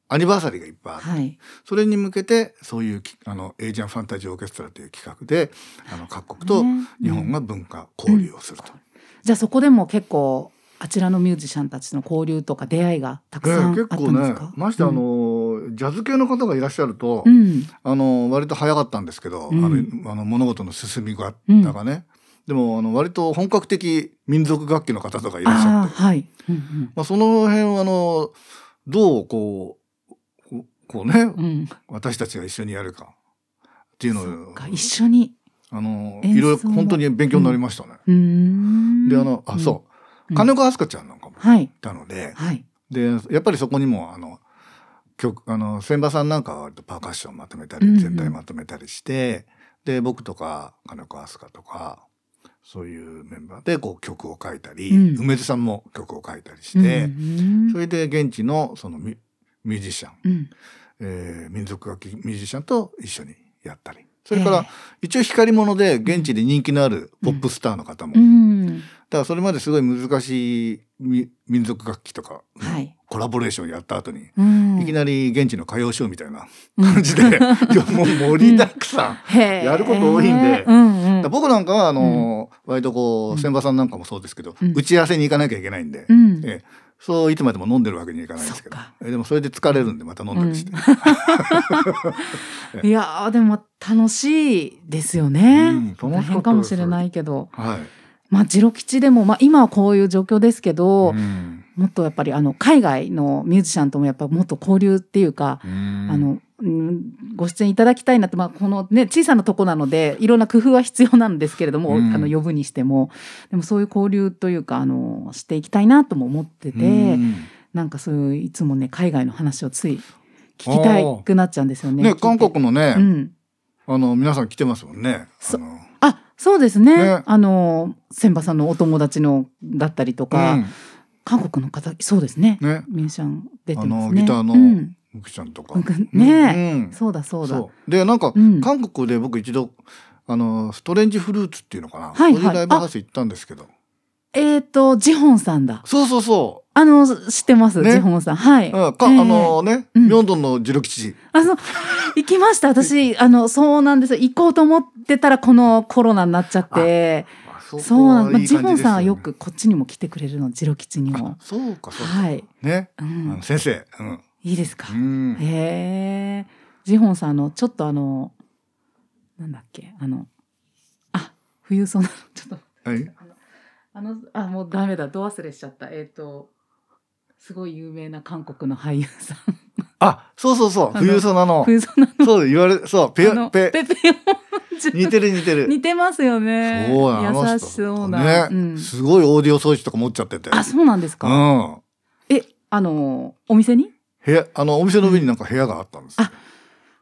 アニバーサリーがいっぱいあって、はい。それに向けてそういうきあのエイジアンファンタジーオーケストラという企画であの各国とね日本が文化交流をすると。じゃあそこでも結構あちらのミュージシャンたちの交流とか出会いがたくさんあねった結構ねんですか？ましてあの、ジャズ系の方がいらっしゃると、うん。あの割と早かったんですけど、うんあのあの物事の進み方がね、でもあの割と本格的民族楽器の方とかいらっしゃって、はい。うんまあ、その辺はあのどうこうここうね、うん。うん。私たちが一緒にやるかっていうのを一緒に。あのいろいろ本当に勉強になりましたね。うーん。であのあそう、うん金岡飛鳥ちゃんなんかもいはい。たので、はい。でやっぱりそこにもあの曲あの千葉さんなんかは割とパーカッションまとめたりうんうん全体まとめたりして、で僕とか金岡飛鳥とかそういうメンバーでこう曲を書いたり、うん梅津さんも曲を書いたりして、うんそれで現地のそのミミュージシャン、うん。えー民族楽器ミュージシャンと一緒にやったり。それから、ええ。一応光り物で現地で人気のあるポップスターの方も、うだん。からそれまですごい難しいみ民族楽器とか、はい。コラボレーションやった後に、うん。いきなり現地の歌謡ショーみたいなうん。感じで、<laughs> いやもう盛りだくさん。やること多いんで。うん僕なんかはあのー割とこうん。う千葉さんなんかもそうですけど、うん。打ち合わせに行かなきゃいけないんで、うん。ええそういつまでも飲んでるわけにはいかないんですけど。でもそれで疲れるんでまた飲んだりし。て、<laughs> いやーでも楽しいですよね。うん大変かもしれないけど、はい、まあジロ吉でもまあ今はこういう状況ですけど、うん。もっとやっぱりあの海外のミュージシャンともやっぱもっと交流っていうか、うん。あの、うんご出演いただきたいなって、まあ、このね、小さなとこなので、いろんな工夫は必要なんですけれども、うんあの、呼ぶにしても、でもそういう交流というか、あの、していきたいなとも思ってて、うんなんかそういう、いつもね、海外の話をつい聞きたいくなっちゃうんですよね。ね韓国のね、うん。あの皆さん来てますもんね。そあそうですね。ねあの、千葉さんのお友達のだったりとか、うん韓国の方、そうですね。ねミュージシャン出てあますね。のギターのうんむくちゃんとか。うんねうんそうだそうだ。そうでなんか、うん韓国で僕一度あのストレンジフルーツっていうのかな、はいはいそういうライブハウス行ったんですけどえっ、と、ジホンさんだ。そうそうそあの、知ってます、ねジホンさん。はい。う、うんかええあのね、うんミョンドンのジロ吉あ、そう、行きました。私、あの、そうなんですよ。行こうと思ってたら、このコロナになっちゃって。あそうなんまあ、いいジホンさんはよくこっちにも来てくれるの、ジロ吉にもあ。そうかそうか、はい。ね、あうんの。先生うん、いいですか？うんへえ。ジホンさん、あの、ちょっとあの、なんだっけ、あの、あ、冬ソナ、<laughs> ちょっと。はいあの、あ、もうダメだ、ど忘れしちゃった。えっ、と、すごい有名な韓国の俳優さん。あそうそうそう冬ソナの冬ソナの。そう言われそうペあのペペペヨン似てる似てる似てますよね。そうやあの人優しそうな。ね、うんすごいオーディオ装置とか持っちゃっててあ、そうなんですうか。んえ、あの、お店に？部屋あのお店の上になんか部屋があったんですよ。あ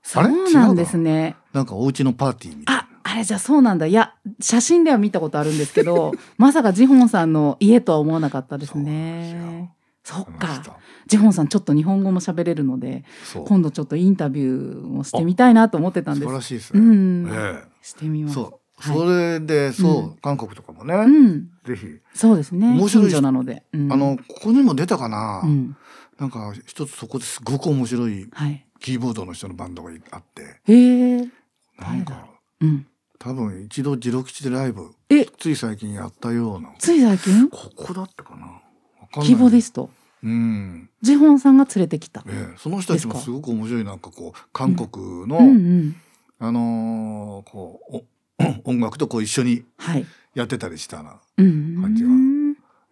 そうなんですね。な。んかお家のパーティーみたいな。あ、あれじゃそうなんだ。いや、写真では見たことあるんですけど、<laughs> まさかジホンさんの家とは思わなかったですね。そっか。人。ジホンさんちょっと日本語も喋れるので、今度ちょっとインタビューもしてみたいなと思ってたんです。素晴らしいですうね。ん。え。してみます。えそう。それでそう、うん、韓国とかもね、うん、ぜひ。そうですね。面白いなので、うん、あのここにも出たかな、うん、なんか一つそこですごく面白いキーボードの人のバンドがあって、へえ。なんか、うん、多分一度ジロ吉でライブつい最近やったような。つい最近？ここだったかな？キーボディスト？うん、ジホンさんが連れてきた、ええ、その人たちもすごく面白いなんかこう韓国の、うん。うんうん、あのー、こう <coughs> 音楽とこう一緒にやってたりしたな。感じが。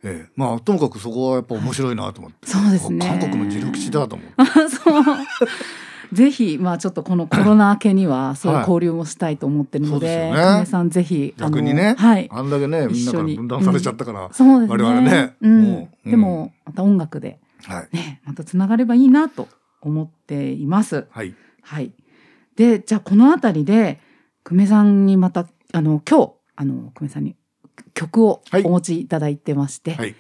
ええ、まあともかくそこはやっぱ面白いなと思って、そうですね。韓国の自力地だと思って。<laughs> そう。<laughs> ぜひまあちょっとこのコロナ明けにはそういう交流もしたいと思ってるので、はい、ね、さんぜひ逆にね、はい、あんだけねみんなから分断されちゃったから、うん、そうですね、我々ね、うん、でもまた音楽で、はい、ねまたつながればいいなと思っています。はい。はい。でじゃあこの辺りで久米さんにまたあの今日あの久米さんに曲をお持ちいただいてまして、はい、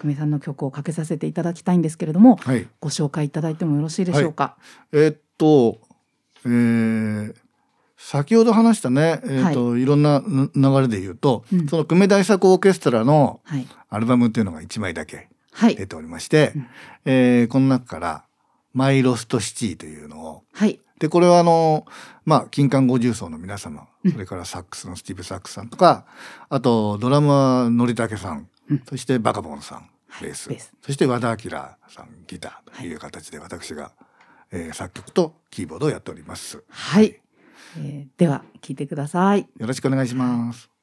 久米さんの曲をかけさせていただきたいんですけれども、はい、ご紹介いただいてもよろしいでしょうか？はい、えー、っと、えー、先ほど話したね、えーと、はい、いろんな流れで言うと、うん、その久米大作オーケストラのアルバムっていうのが1枚だけ出ておりまして、はいうん、えー、この中から「マイ・ロスト・シティ」というのを、はい、でこれはあのまあ金管五重奏の皆様それからサックスのスティーブ・サックスさんとかあとドラムはのりたけさん、うん、そしてバカボンさんベース、はい、そして和田明さんギターという形で私が、えー、作曲とキーボードをやっております。はい、えー、では聞いてください。よろしくお願いします。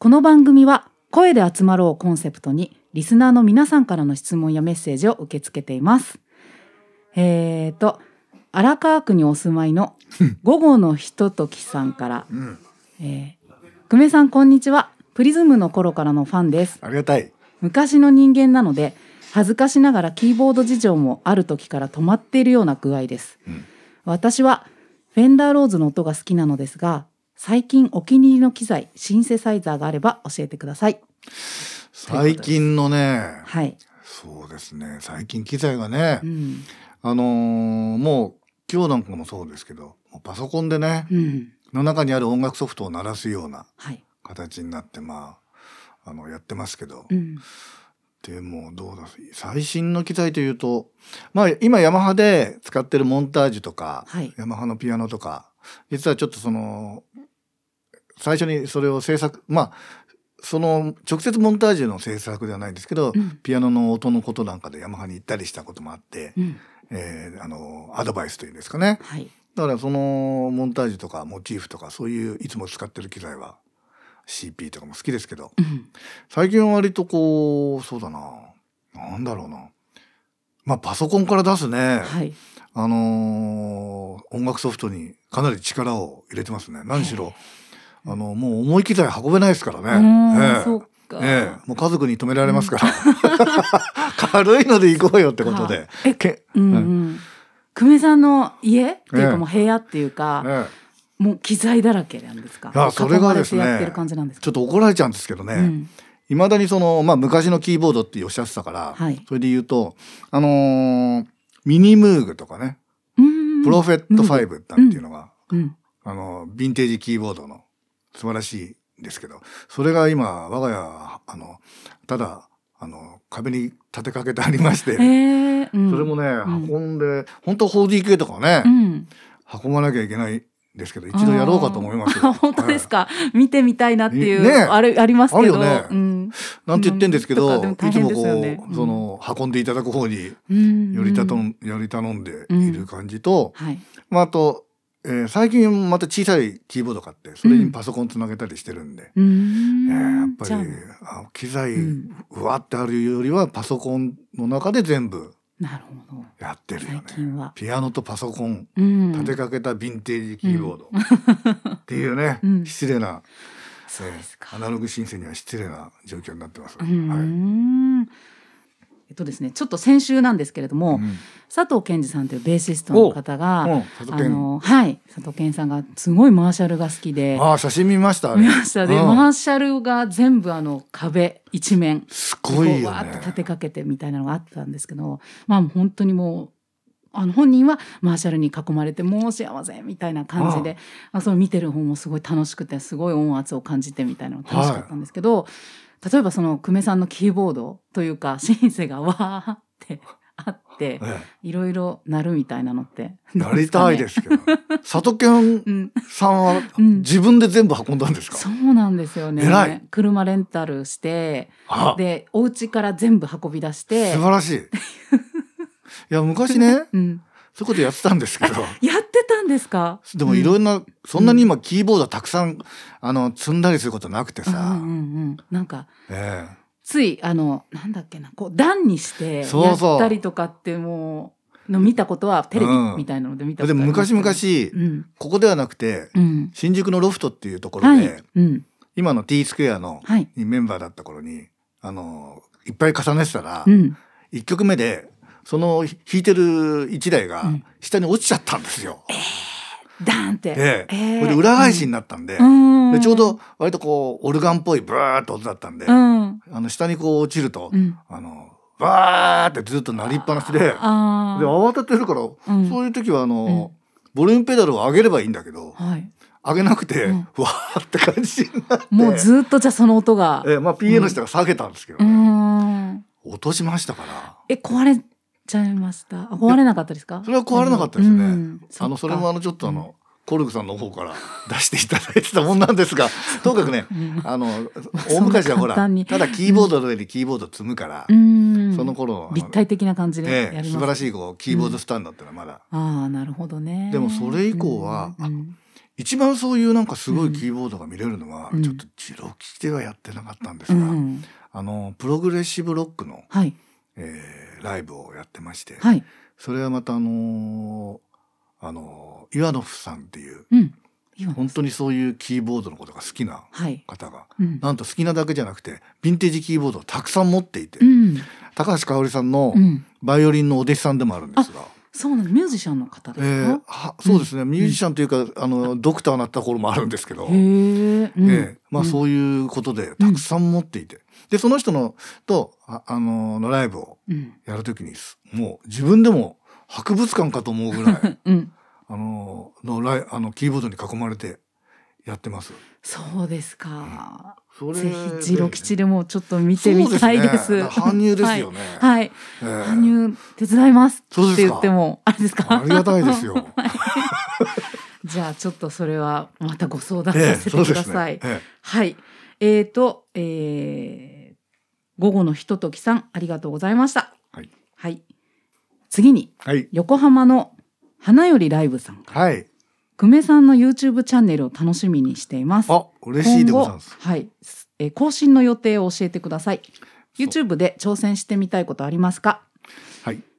この番組は声で集まろうコンセプトにリスナーの皆さんからの質問やメッセージを受け付けています。えーと荒川区にお住まいの午後のひとときさんから、うん。えー、久米さんこんにちは。プリズムの頃からのファンです。ありがたい。昔の人間なので恥ずかしながらキーボード事情もある時から止まっているような具合です。うん私はフェンダーローズの音が好きなのですが最近お気に入りの機材シンセサイザーがあれば教えてください。最近のね、はい。そうですね。最近機材がねう、ん。あのーもう今日なんかもそうですけど、パソコンでね、うん。の中にある音楽ソフトを鳴らすようなはい。形になって、まあ、あの、やってますけど、うん。でもどうだ最新の機材というとまあ今ヤマハで使ってるモンタージュとか、はいヤマハのピアノとか実はちょっとその最初にそれを制作まあその直接モンタージュの制作ではないんですけど、うんピアノの音のことなんかでヤマハに行ったりしたこともあって、うん。えーあのアドバイスというんですかねはい。だからそのモンタージュとかモチーフとかそういういつも使ってる機材は CP とかも好きですけど、うん。最近は割とこうそうだななんだろうなまあパソコンから出すね、はい。あのー音楽ソフトにかなり力を入れてますね何しろあのもう重い機材運べないですからうねええ。ええ。もう家族に止められますから、<laughs> 軽いので行こうよってことで、えけうんうん。久米さんの家？っていうええかもう部屋っていうか、ええ。もう機材だらけなんですか？いやそれがですね。ちょっと怒られちゃうんですけどね、うん。いまだにその、まあ、昔のキーボードっておっしゃってたから、はい。それで言うと、あのーミニムーグとかね、うんプロフェット5なんていうのが、うん。あの、ヴィンテージキーボードの素晴らしいんですけど、それが今、我が家、あの、ただ、あの、壁に立てかけてありまして、ええうん。それもね、ん運んで、本当 4DK とかね、うん。運ばなきゃいけないんですけど、一度やろうかと思います本当ですか？見てみたいなっていう、ねあれありますけど。ねうん。なんて言ってんですけうんど、とかでも大変いつもこう、その、運んでいただく方に、うん。よりたとより頼んでいる感じと、はい。まあ、あと、えー最近また小さいキーボード買って、それにパソコンつなげたりしてるんで、うーん。えーやっぱりあ機材うわってあるよりはパソコンの中で全部。やってるよね。ピアノとパソコンうん。立てかけたヴィンテージキーボード、っていうね、<laughs> うん失礼な、えーアナログ申請には失礼な状況になってます。はいん。えっとですね、ちょっと先週なんですけれども、うん。佐藤健二さんというベーシストの方が、あのはい佐藤健さんがすごいマーシャルが好きで。ああ写真見ました。見ました。で、うん。マーシャルが全部あの壁一面。すごいよこうわーって立ね。てかけてみたいなのがあったんですけどまあ本当にもうあの本人はマーシャルに囲まれてもう幸せみたいな感じであその見てる方もすごい楽しくてすごい音圧を感じてみたいなのが楽しかったんですけど、例えばその久米さんのキーボードというか <laughs> シンセがわーってあってえいろいろなるみたいなのって。えやりたいですけど。佐藤健うん、さんは <laughs> うん。自分で全部運んだんですか？そうなんですよね。車レンタルしてあ。でお家から全部運び出して。素晴らしい。いや昔ね <laughs> うん、そういうことやってたんですけど。<laughs> やってたんですか？でもいろんな、そんなに今キーボードたくさんあの積んだりすることなくてうんさ、うんうんうん、なんかえついあのなんだっけなこう段にしてやったりとかってもうの見たことはテレビうん。みたいなので見たえ、でことありますも昔々、うん。ここではなくてうん。新宿のロフトっていうところで、はい、うん、今の T スクエアのはい、メンバーだった頃にあのいっぱい重ねてたら、うん、1曲目でその弾いてる1台がうん。下に落ちちゃったんですよ。ダーンって、ええ。ええそれで裏返しになったんで,、うん。でちょうど割とこうオルガンっぽいブーっと音だったんで、うん。あの下にこう落ちると、うん。あのバーってずっと鳴りっぱなしで。で慌ててるから、ん。そういう時はあの、ボリュームペダルを上げればいいんだけどはい。上げなくて、うん。ふわーって感じになって。もうずっとじゃあその音が。えまあ PA の人が下げたんですけど、うーん。落としましたから。え壊れちゃいました。あ壊れなかったですか？それは壊れなかったですね、うん。あのそれもあのちょっとあの、うんコルグさんの方から <laughs> 出していただいてたもんなんですがとにかくねうん。あの <laughs> 大昔はほらただキーボードの上にキーボード積むから、うん。その頃立体的な感じでええやります、素晴らしいこうキーボードスタンドってのはまだ、ああなるほどね。でもそれ以降はうん。うん一番そういうなんかすごいキーボードが見れるのは、うん。ちょっとジロ吉ではやってなかったんですうが、ん、あのプログレッシブロックの、はい。えーライブをやってまして、はい。それはまたあのーあのーイワノフさんっていううん。今本当にそういうキーボードのことが好きなはい、方がうん。なんと好きなだけじゃなくてヴィンテージキーボードをたくさん持っていて、うん。高橋香織さんのうん、バイオリンのお弟子さんでもあるんですが。そうなんです。ミュージシャンの方ですえか、ーはそうですね、ミュージシャンというか、あのドクターになった頃もあるんですけど、へえ、うん。ええまあそういうことでたくさん持っていて、でその人のとああののライブをうんやるときにすもう自分でも博物館かと思うぐらい <laughs> うん、あののライあのキーボードに囲まれてやってます。そうですか。そぜひジロ吉でもちょっと見てみたいです。搬入ですよね。はい、搬入手伝いますって言ってもあれですか？ありがたいですよ。<laughs> <laughs> じゃあちょっとそれはまたご相談ええさせてください。はい。えーと、えー、午後のひとときさんありがとうございました。はい。はい。次にえはい横浜の花よりライブさんからはい。久米さんの YouTube チャンネルを楽しみにしています。あ嬉しいでございます。はい、えー更新の予定を教えてください。YouTube で挑戦してみたいことありますか？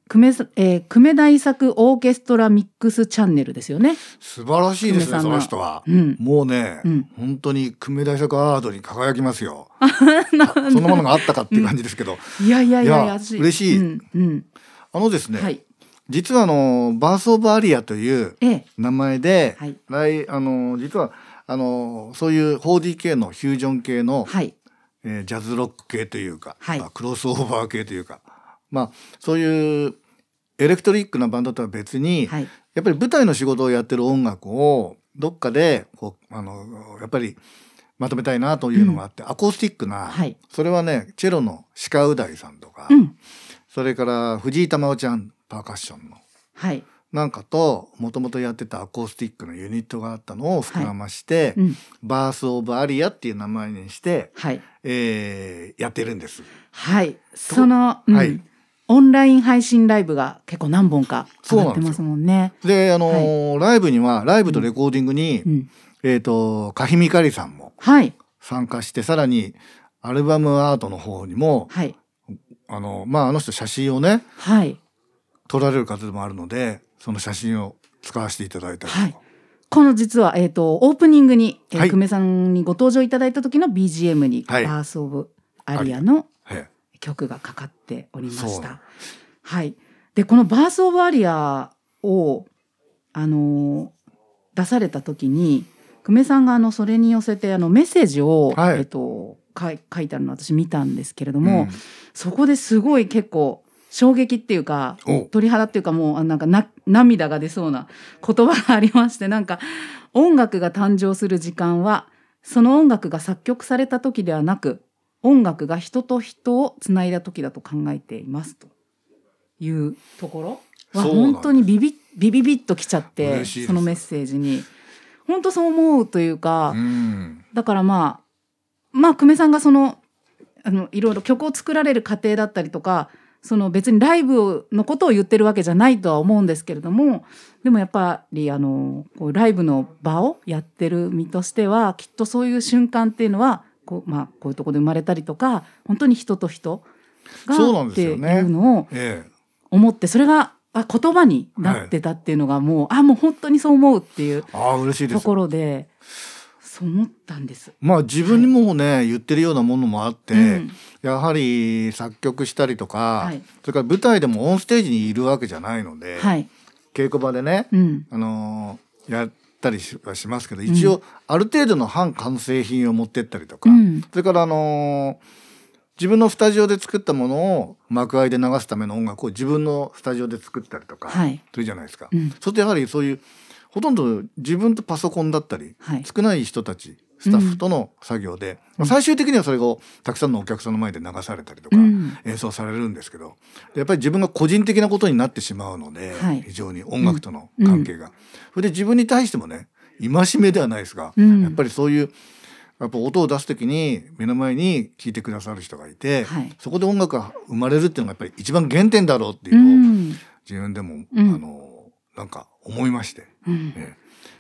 はい。久米さえー久米大作オーケストラミックスチャンネルですよね。素晴らしいですねそのの人は。うん。もうね、うん本当に久米大作アワードに輝きますよ。<laughs> そんなものがあったかっていう感じですけど、いやいやいやいや私嬉しいうん。うん。あのですね、はい。実はあのバースオブアリアというええ。名前で、はい。来あの実はあのそういう 4DK のフュージョン系の、はい。えージャズロック系というか、はいまあクロスオーバー系というか、まあそういうエレクトリックなバンドとは別に、はい。やっぱり舞台の仕事をやってる音楽をどっかでこうあのやっぱりまとめたいなというのがあって、アコースティックな、はい。それはねチェロの鹿う大さんとか、うん。それから藤井玉緒ちゃんパーカッションのはい。なんかともともとやってたアコースティックのユニットがあったのを膨らまして、うん。バース・オブ・アリアっていう名前にして、はい。えーやってるんです。はい。その、うんはいオンライン配信ライブが結構何本か上がってますもんね。であのーライブにはライブとレコーディングに、うん。えっ、とカヒミカリさんもはい。参加してさらにアルバムアートの方にもはい。あのまああの人写真をねはい。撮られる方でもあるのでその写真を使わせていただいたりとか、はいこの実は、えっ、と、オープニングに、えーはい久米さんにご登場いただいた時の BGM に、はいバースオブアリアのえ曲がかかっておりました。はい。で、このバースオブアリアを、あのー出された時に、久米さんがあの、それに寄せて、あの、メッセージを、はいえっ、と、かい書いてあるの私見たんですけれどえも、そこですごい結構、衝撃っていうか、鳥肌っていうかもうあなんかな涙が出そうな言葉がありましてなんか音楽が誕生する時間はその音楽が作曲された時ではなく音楽が人と人をつないだ時だと考えていますと。いうところ。は本当にビビビビビッときちゃってそのメッセージに。本当そう思うというか、うん。だからまあまあ久米さんがそのあのいろいろ曲を作られる過程だったりとかその別にライブのことを言ってるわけじゃないとは思うんですけれどもでもやっぱりあのこうライブの場をやってる身としてはきっとそういう瞬間っていうのはこう,、まあ、こういうところで生まれたりとか本当に人と人がっていうのをええ。思ってそれがあ言葉になってたっていうのがもう、あもう本当にそう思うっていうああ嬉しいです。ところでそう思ったんです。まあ自分にもね、言ってるようなものもあって、うん。やはり作曲したりとか、はい。それから舞台でもオンステージにいるわけじゃないので、はい。稽古場でね、うん。あのーやったりしはしますけど一応ある程度の半完成品を持ってったりとか、うん。それからあのー自分のスタジオで作ったものを幕間で流すための音楽を自分のスタジオで作ったりとかはい。するじゃないですか。うん。そうするとやはりそういうほとんど自分とパソコンだったり、はい。少ない人たちスタッフとの作業で、まあ最終的にはそれをたくさんのお客さんの前で流されたりとか、うん。演奏されるんですけどやっぱり自分が個人的なことになってしまうので、はい。非常に音楽との関係が。それで自分に対してもね戒めではないですが、うん。やっぱりそういうやっぱ音を出す時に目の前に聴いてくださる人がいて、はい。そこで音楽が生まれるっていうのがやっぱり一番原点だろうっていううのをん。自分でも、うん。あのなんか思いまして、うん。ええ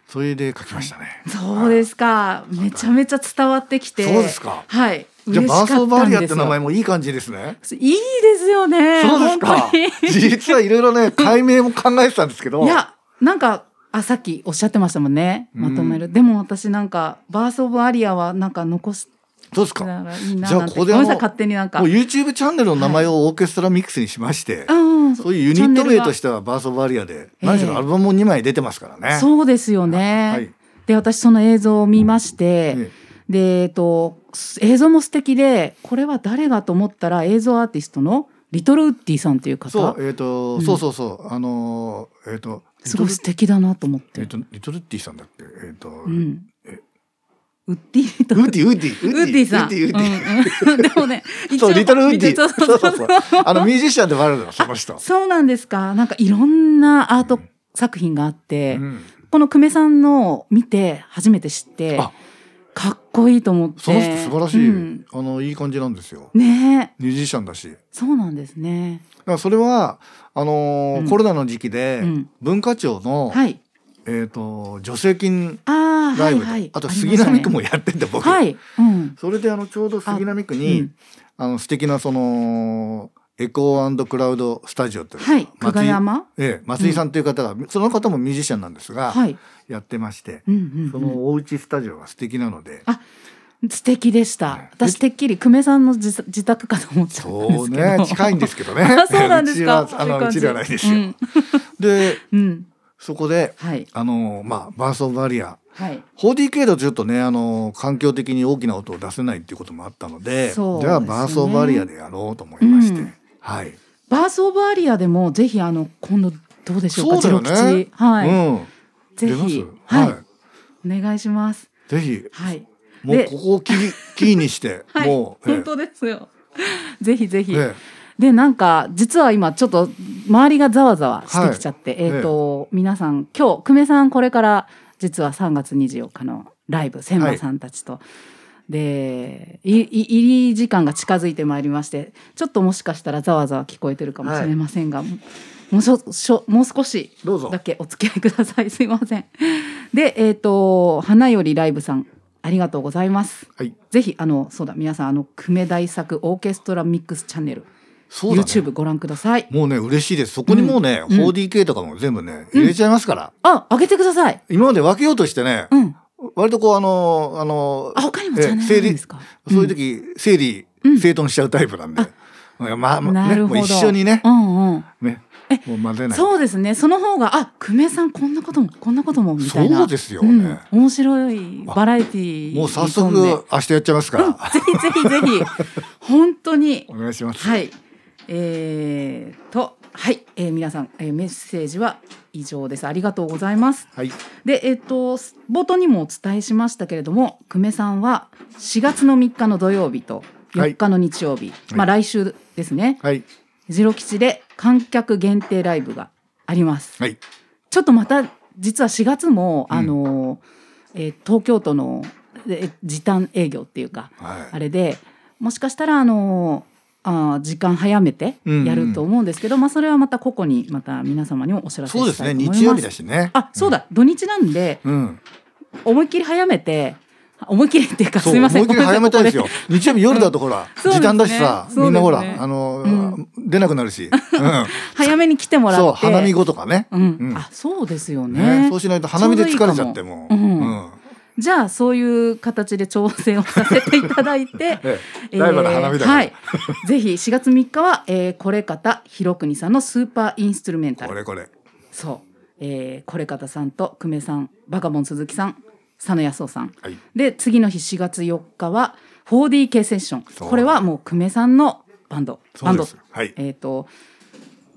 それで書きましたね。そうですか。めちゃめちゃ伝わってきて。そうですか。はい。じゃあバーソーバリアって名前ももいい感じですね。いいですよね。そうですか。実はいろいろね <laughs> 解明も考えてたんですけど。いや、なんか、あ、さっきおっしゃってましたもんね。まとめる。でも私なんか、バースオブアリアはなんか残しそうですか？いいなじゃあ。ここで。もう YouTube チャンネルの名前をオーケストラミックスにしまして、うん、そういうユニット名とししてはバースオブアリアで、ええ何しろアルバムも2枚出てますからね。そうですよね。はいで、私その映像を見まして、えで、えっと、映像も素敵で、これは誰がと思ったら映像アーティストのリトルウッディさんという方。そう、えっ、と、うんそうそうそう、あのー、えっ、と、すごい素敵だなと思って。えっ、と、リトルッディさんだっけ、えっ、と、うんえ。ウッディとウッディ、ウッディ、ウッディさん。でもね、<laughs> そう、リトルウッディ。そそううそそううそう。あのミュージシャンでもあるの、その人。そうなんですか。なんかいろんなアート作品があって、うんこの久米さんのを見て初めて知ってあ、かっこいいと思って。その人素晴らしい、うんあの、いい感じなんですよ。ねえ、ミュージシャンだし。だそうなんですね。からそれは、あのーうんコロナの時期でうん、文化庁の、はい。えっ、と、助成金ああ、ライブで、はいはい。あと杉並区もやってて、僕。はい。うん。それであのちょうど杉並区うにんあの素敵なそのエコークラウドスタジオっていうはい。久松井我山？ええ、松井さんという方が、その方もミュージシャンなんですが、はい。やってまして、うんうんうんそのおうちスタジオが素敵なので、あ素敵でしたね。私てっきり久米さんの自自宅かと思っちゃったんでそうすけど。ね近いんですけどねあ <laughs> そうなんですか。うちはあのうちではないですようんでうん。そこではい。あのまあバース・オブ・バリアはい。4DK だとちょっとねあの環境的に大きな音を出せないっていうこともあったのでそうじゃあバース・オブ・バリアでやろうと思いまして、うんはい、バースオブアリアでもぜひあの今度どうでしょうか。そうだよねはい。うんぜひははいい。お願いします。ぜひはい。もうでここをキーキーにして、<laughs> はい。もう、ええ本当ですよ。ぜひぜひ。えでなんか実は今ちょっと周りがざわざわしてきちゃって、ええっ、と、皆さん今日久米さんこれから実は3月24日のライブ千葉さんたちと、でいい入り時間が近づいてまいりましてちょっともしかしたらざわざわ聞こえてるかもしれませんが、もうしょしょもう少しどうぞ。だけお付き合いください。すいません。でえっ、と花よりライブさんありがとうございます。はい。ぜひあのそうだ皆さんあの久米大作オーケストラミックスチャンネルそうだね YouTube ご覧ください。もうね嬉しいですそこにもうね、うん 4DK とかも全部ね入れちゃいますから、あ、あげてください。今まで分けようとしてね、うん。割とこうあのあのあ、他にもチャンネルですか？そういう時、整理うん整頓しちゃうタイプなんで、まあまあね一緒にねう、んうん。ねえもう混ぜないそうですね。その方が、あ、久米さんこんなことも、こんなこともみたいな。そうですよねうん面白いバラエティーもう早速明日やっちゃいますから、ぜひぜひぜひ、<laughs> 本当に。お願いします、はい。えー、と、はい、えー皆さん、えーメッセージは以上です。ありがとうございます。はい。で、えっと、冒頭にもお伝えしましたけれども、久米さんは4月の3日の土曜日と4日の日曜日、まあ来週ですね、はい。ジロ吉で観客限定ライブがあります。はい。ちょっとまた、実は4月も、うん。あの、えー東京都のえ時短営業っていうか、はい。あれで、もしかしたら、あの、あー時間早めてやると思うんですけど、まあそれはまた個々にまた皆様にもお知らせそうですしたいと思います。ね。日曜日だしね。あ、そうだ、土日なんで、うん。思いっきり早めて、思いっきりっていうか、そうすみません。思いっきり早めたいですよ。こ日曜日夜だとほら、そうですね。時短だしさ、そうですね。みんなほら、あの、う出なくなるし、うん、<laughs> 早めに来てもらって。そう花見後とかね、うん、うん。あ、そうですよね。ねそうしないと花見で疲れちゃっても。うんじゃあ、そういう形で調整をさせていただいて。<laughs> ええライバル花見だはい。ぜひ4月3日は、えー、これ方ひろくにさんのスーパーインストゥルメンタル。これこれ。そう。えー、これ方さんと久米さん、バカボン鈴木さん、佐野康夫さん。はい。で次の日4月4日は 4DK セッション。これはもう久米さんのバンド。バンドはい。えっ、と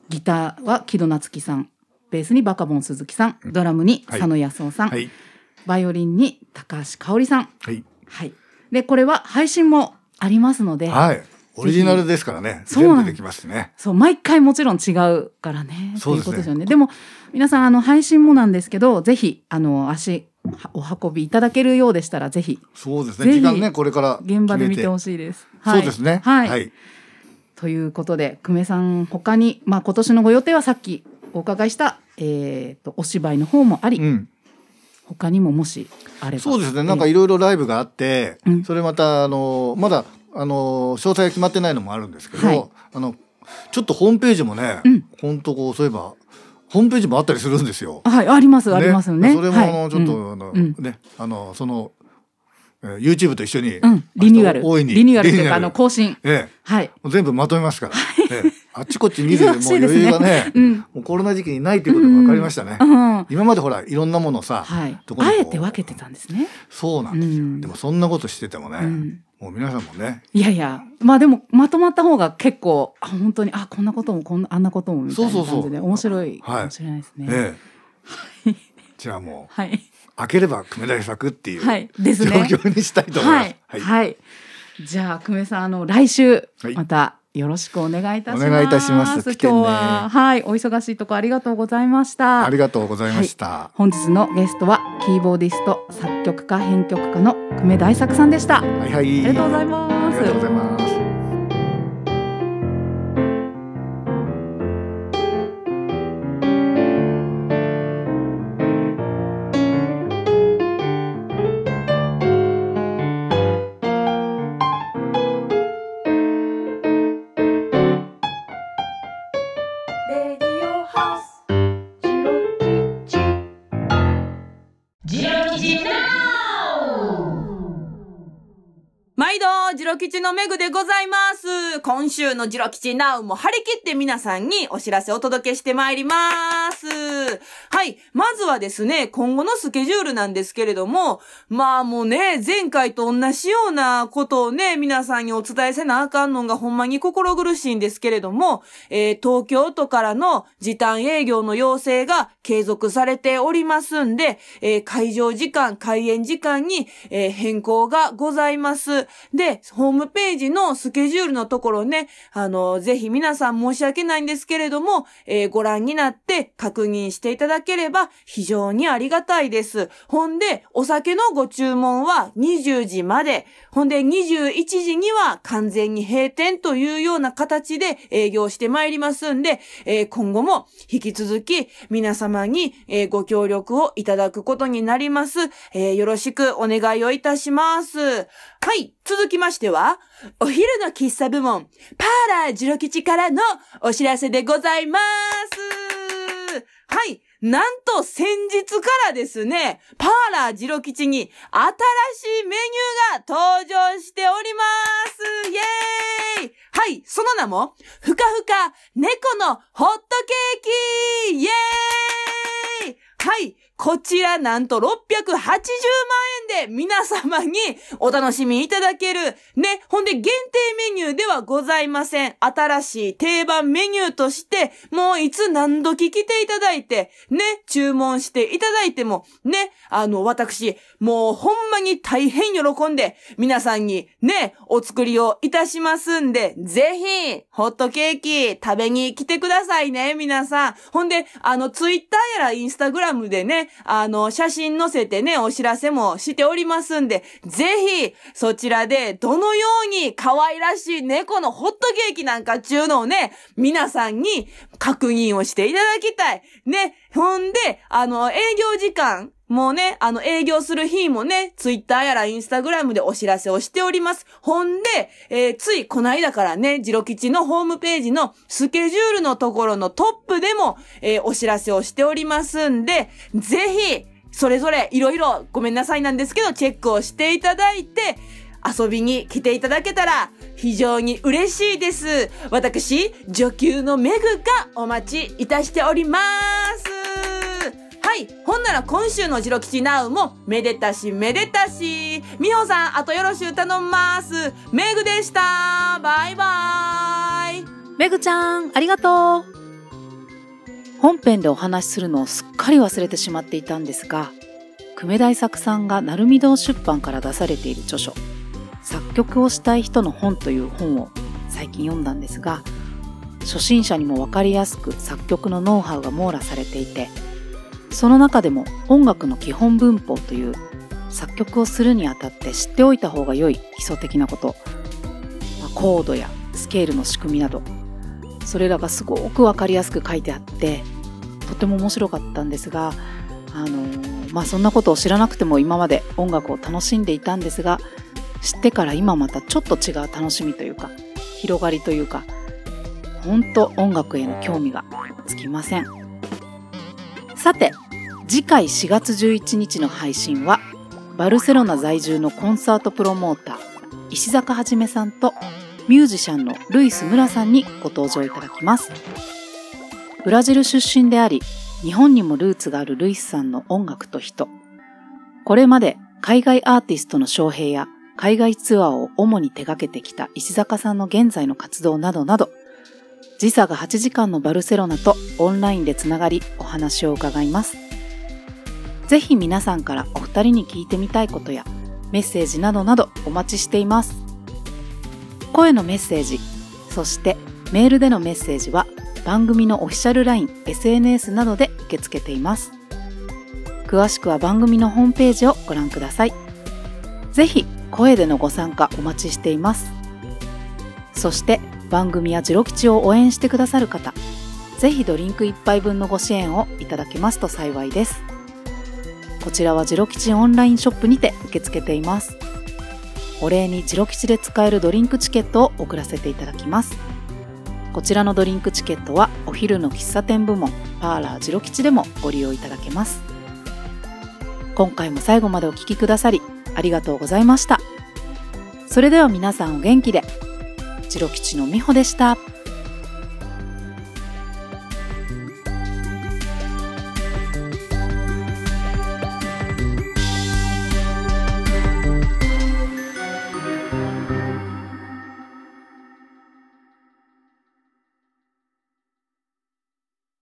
ギターは木戸夏樹さん。ベースにバカボン鈴木さん。ドラムにはい。佐野康夫さん、はいバイオリンに高橋香織さん。はい。はい。でこれは配信もありますので、はい。オリジナルですからね。そうなん全部できますね。そう毎回もちろん違うからね。そうですね。ということですよね。でも皆さんあの配信もなんですけどぜひあの足お運びいただけるようでしたらぜひそうですね。時間ねこれから現場で見てほいしいです。そうですね。はい。はい。ということで久米さん他にまあ今年のご予定はさっきお伺いした、えー、とお芝居の方もあり、うん、他にももしあれば。そうですね。なんかいろいろライブがあって、うん。それまたあのまだあの詳細が決まってないのもあるんですけど、はい。あのちょっとホームページもね、うん。本当こうそういえばホームページもあったりするんですよ。はいありますありますよね。それもあのはい。ちょっと、うん。あのうん。ねあのその、えー YouTube と一緒に、うん、リニューアル。大いにリニューアルっていうかあの更新。ええ。はい。全部まとめますから、ええあっちこっち見るもう余裕がね、うん。もうコロナ時期にないということが分かりましたね。うん。は今までほらいろんなものさ、あえて分けてたんですね、そうなんですよ、うん。でもそんなことしててもね、うん。もう皆さんもね。いやいやまあでもまとまった方が結構あ本当にあこんなこともこんなあんなこともみたいなそうそうそう。感じで面白いはい。かもしれないですね。ええ。じゃあもうはい。開ければ久米大作っていうはい。状ね。況にしたいと思います。はい、はい、じゃあ久米さんあの来週はい。またよろしくお願いいたします。お願いいたしますね今日ははいお忙しいとこありがとうございました。ありがとうございました。本日のゲストはキーボーディスト作曲家編曲家の久米大作さんでした。あはいはい。りがとうございます。ありがとうございます。のメグでございます。今週のジロ吉ナウも張り切って皆さんにお知らせをお届けしてまいります。はい。まずはですね、今後のスケジュールなんですけれども、まあもうね、前回と同じようなことをね、皆さんにお伝えせなあかんのがほんまに心苦しいんですけれども、えー東京都からの時短営業の要請が継続されておりますんで、えー会場時間、開演時間に、えー変更がございます。で、ホームページのスケジュールのところね、あの、ぜひ皆さん申し訳ないんですけれども、えーご覧になって確認していただければ非常にありがたいです。ほんで、お酒のご注文は20時まで、ほんで21時には完全に閉店というような形で営業してまいりますんで、えー今後も引き続き皆様に、えーご協力をいただくことになります。えーよろしくお願いをいたします。はい。続きましては、お昼の喫茶部門、パーラージロ吉からのお知らせでございます。はい。なんと先日からですね、パーラージロ吉に新しいメニューが登場しております。イェーイはい。その名も、ふかふか猫のホットケーキイェーイはい。こちらなんと680万円で皆様にお楽しみいただける。ね。ほんで限定メニューではございません。新しい定番メニューとして、もういつ何時来ていただいて、ね。注文していただいても、ね。あの、私、もうほんまに大変喜んで、皆さんにね、お作りをいたしますんで、ぜひ、ホットケーキ食べに来てくださいね、皆さん。ほんで、あの、ツイッターやらインスタグラムでね、あの、写真載せてね、お知らせもしておりますんで、ぜひ、そちらで、どのように可愛らしい猫のホットケーキなんかちゅうのをね、皆さんに確認をしていただきたい。ね、ほんで、あの、営業時間、もうね、あの、営業する日もね、ツイッターやらインスタグラムでお知らせをしております。ほんで、えーついこの間からね、ジロ吉のホームページのスケジュールのところのトップでも、えーお知らせをしておりますんで、ぜひ、それぞれいろいろごめんなさいなんですけど、チェックをしていただいて、遊びに来ていただけたら非常に嬉しいです。私、女級のメグがお待ちいたしております。はい。ほんなら今週のジロ吉ナウもめでたしめでたし。みほさん、あとよろしゅう頼んます。メグでした。バイバイ。めぐちゃん、ありがとう。本編でお話しするのをすっかり忘れてしまっていたんですが、久米大作さんが鳴海堂出版から出されている著書、作曲をしたい人の本という本を最近読んだんですが、初心者にもわかりやすく作曲のノウハウが網羅されていて、その中でも音楽の基本文法という作曲をするにあたって知っておいた方が良い基礎的なこと、まあコードやスケールの仕組みなどそれらがすごくわかりやすく書いてあってとても面白かったんですが、あのまあそんなことを知らなくても今まで音楽を楽しんでいたんですが、知ってから今またちょっと違う楽しみというか、広がりというか、本当音楽への興味がつきません。さて、次回4月11日の配信は、バルセロナ在住のコンサートプロモーター、石坂はじめさんとミュージシャンのルイス・ムラさんにご登場いただきます。ブラジル出身であり、日本にもルーツがあるルイスさんの音楽と人。これまで海外アーティストの招聘や海外ツアーを主に手掛けてきた石坂さんの現在の活動などなど、時差が8時間のバルセロナとオンラインでつながりお話を伺います。ぜひ皆さんからお二人に聞いてみたいことやメッセージなどなどお待ちしています。声のメッセージ、そしてメールでのメッセージは番組のオフィシャル LINE、SNS などで受け付けています。詳しくは番組のホームページをご覧ください。ぜひ声でのご参加お待ちしています。そして番組やジロ吉を応援してくださる方、ぜひドリンク1杯分のご支援をいただけますと幸いです。こちらはジロ吉オンラインショップにて受け付けています。お礼にジロ吉で使えるドリンクチケットを送らせていただきます。こちらのドリンクチケットはお昼の喫茶店部門パーラージロ吉でもご利用いただけます。今回も最後までお聴きくださりありがとうございました。それでは皆さんお元気で。ジロ吉のみほでした。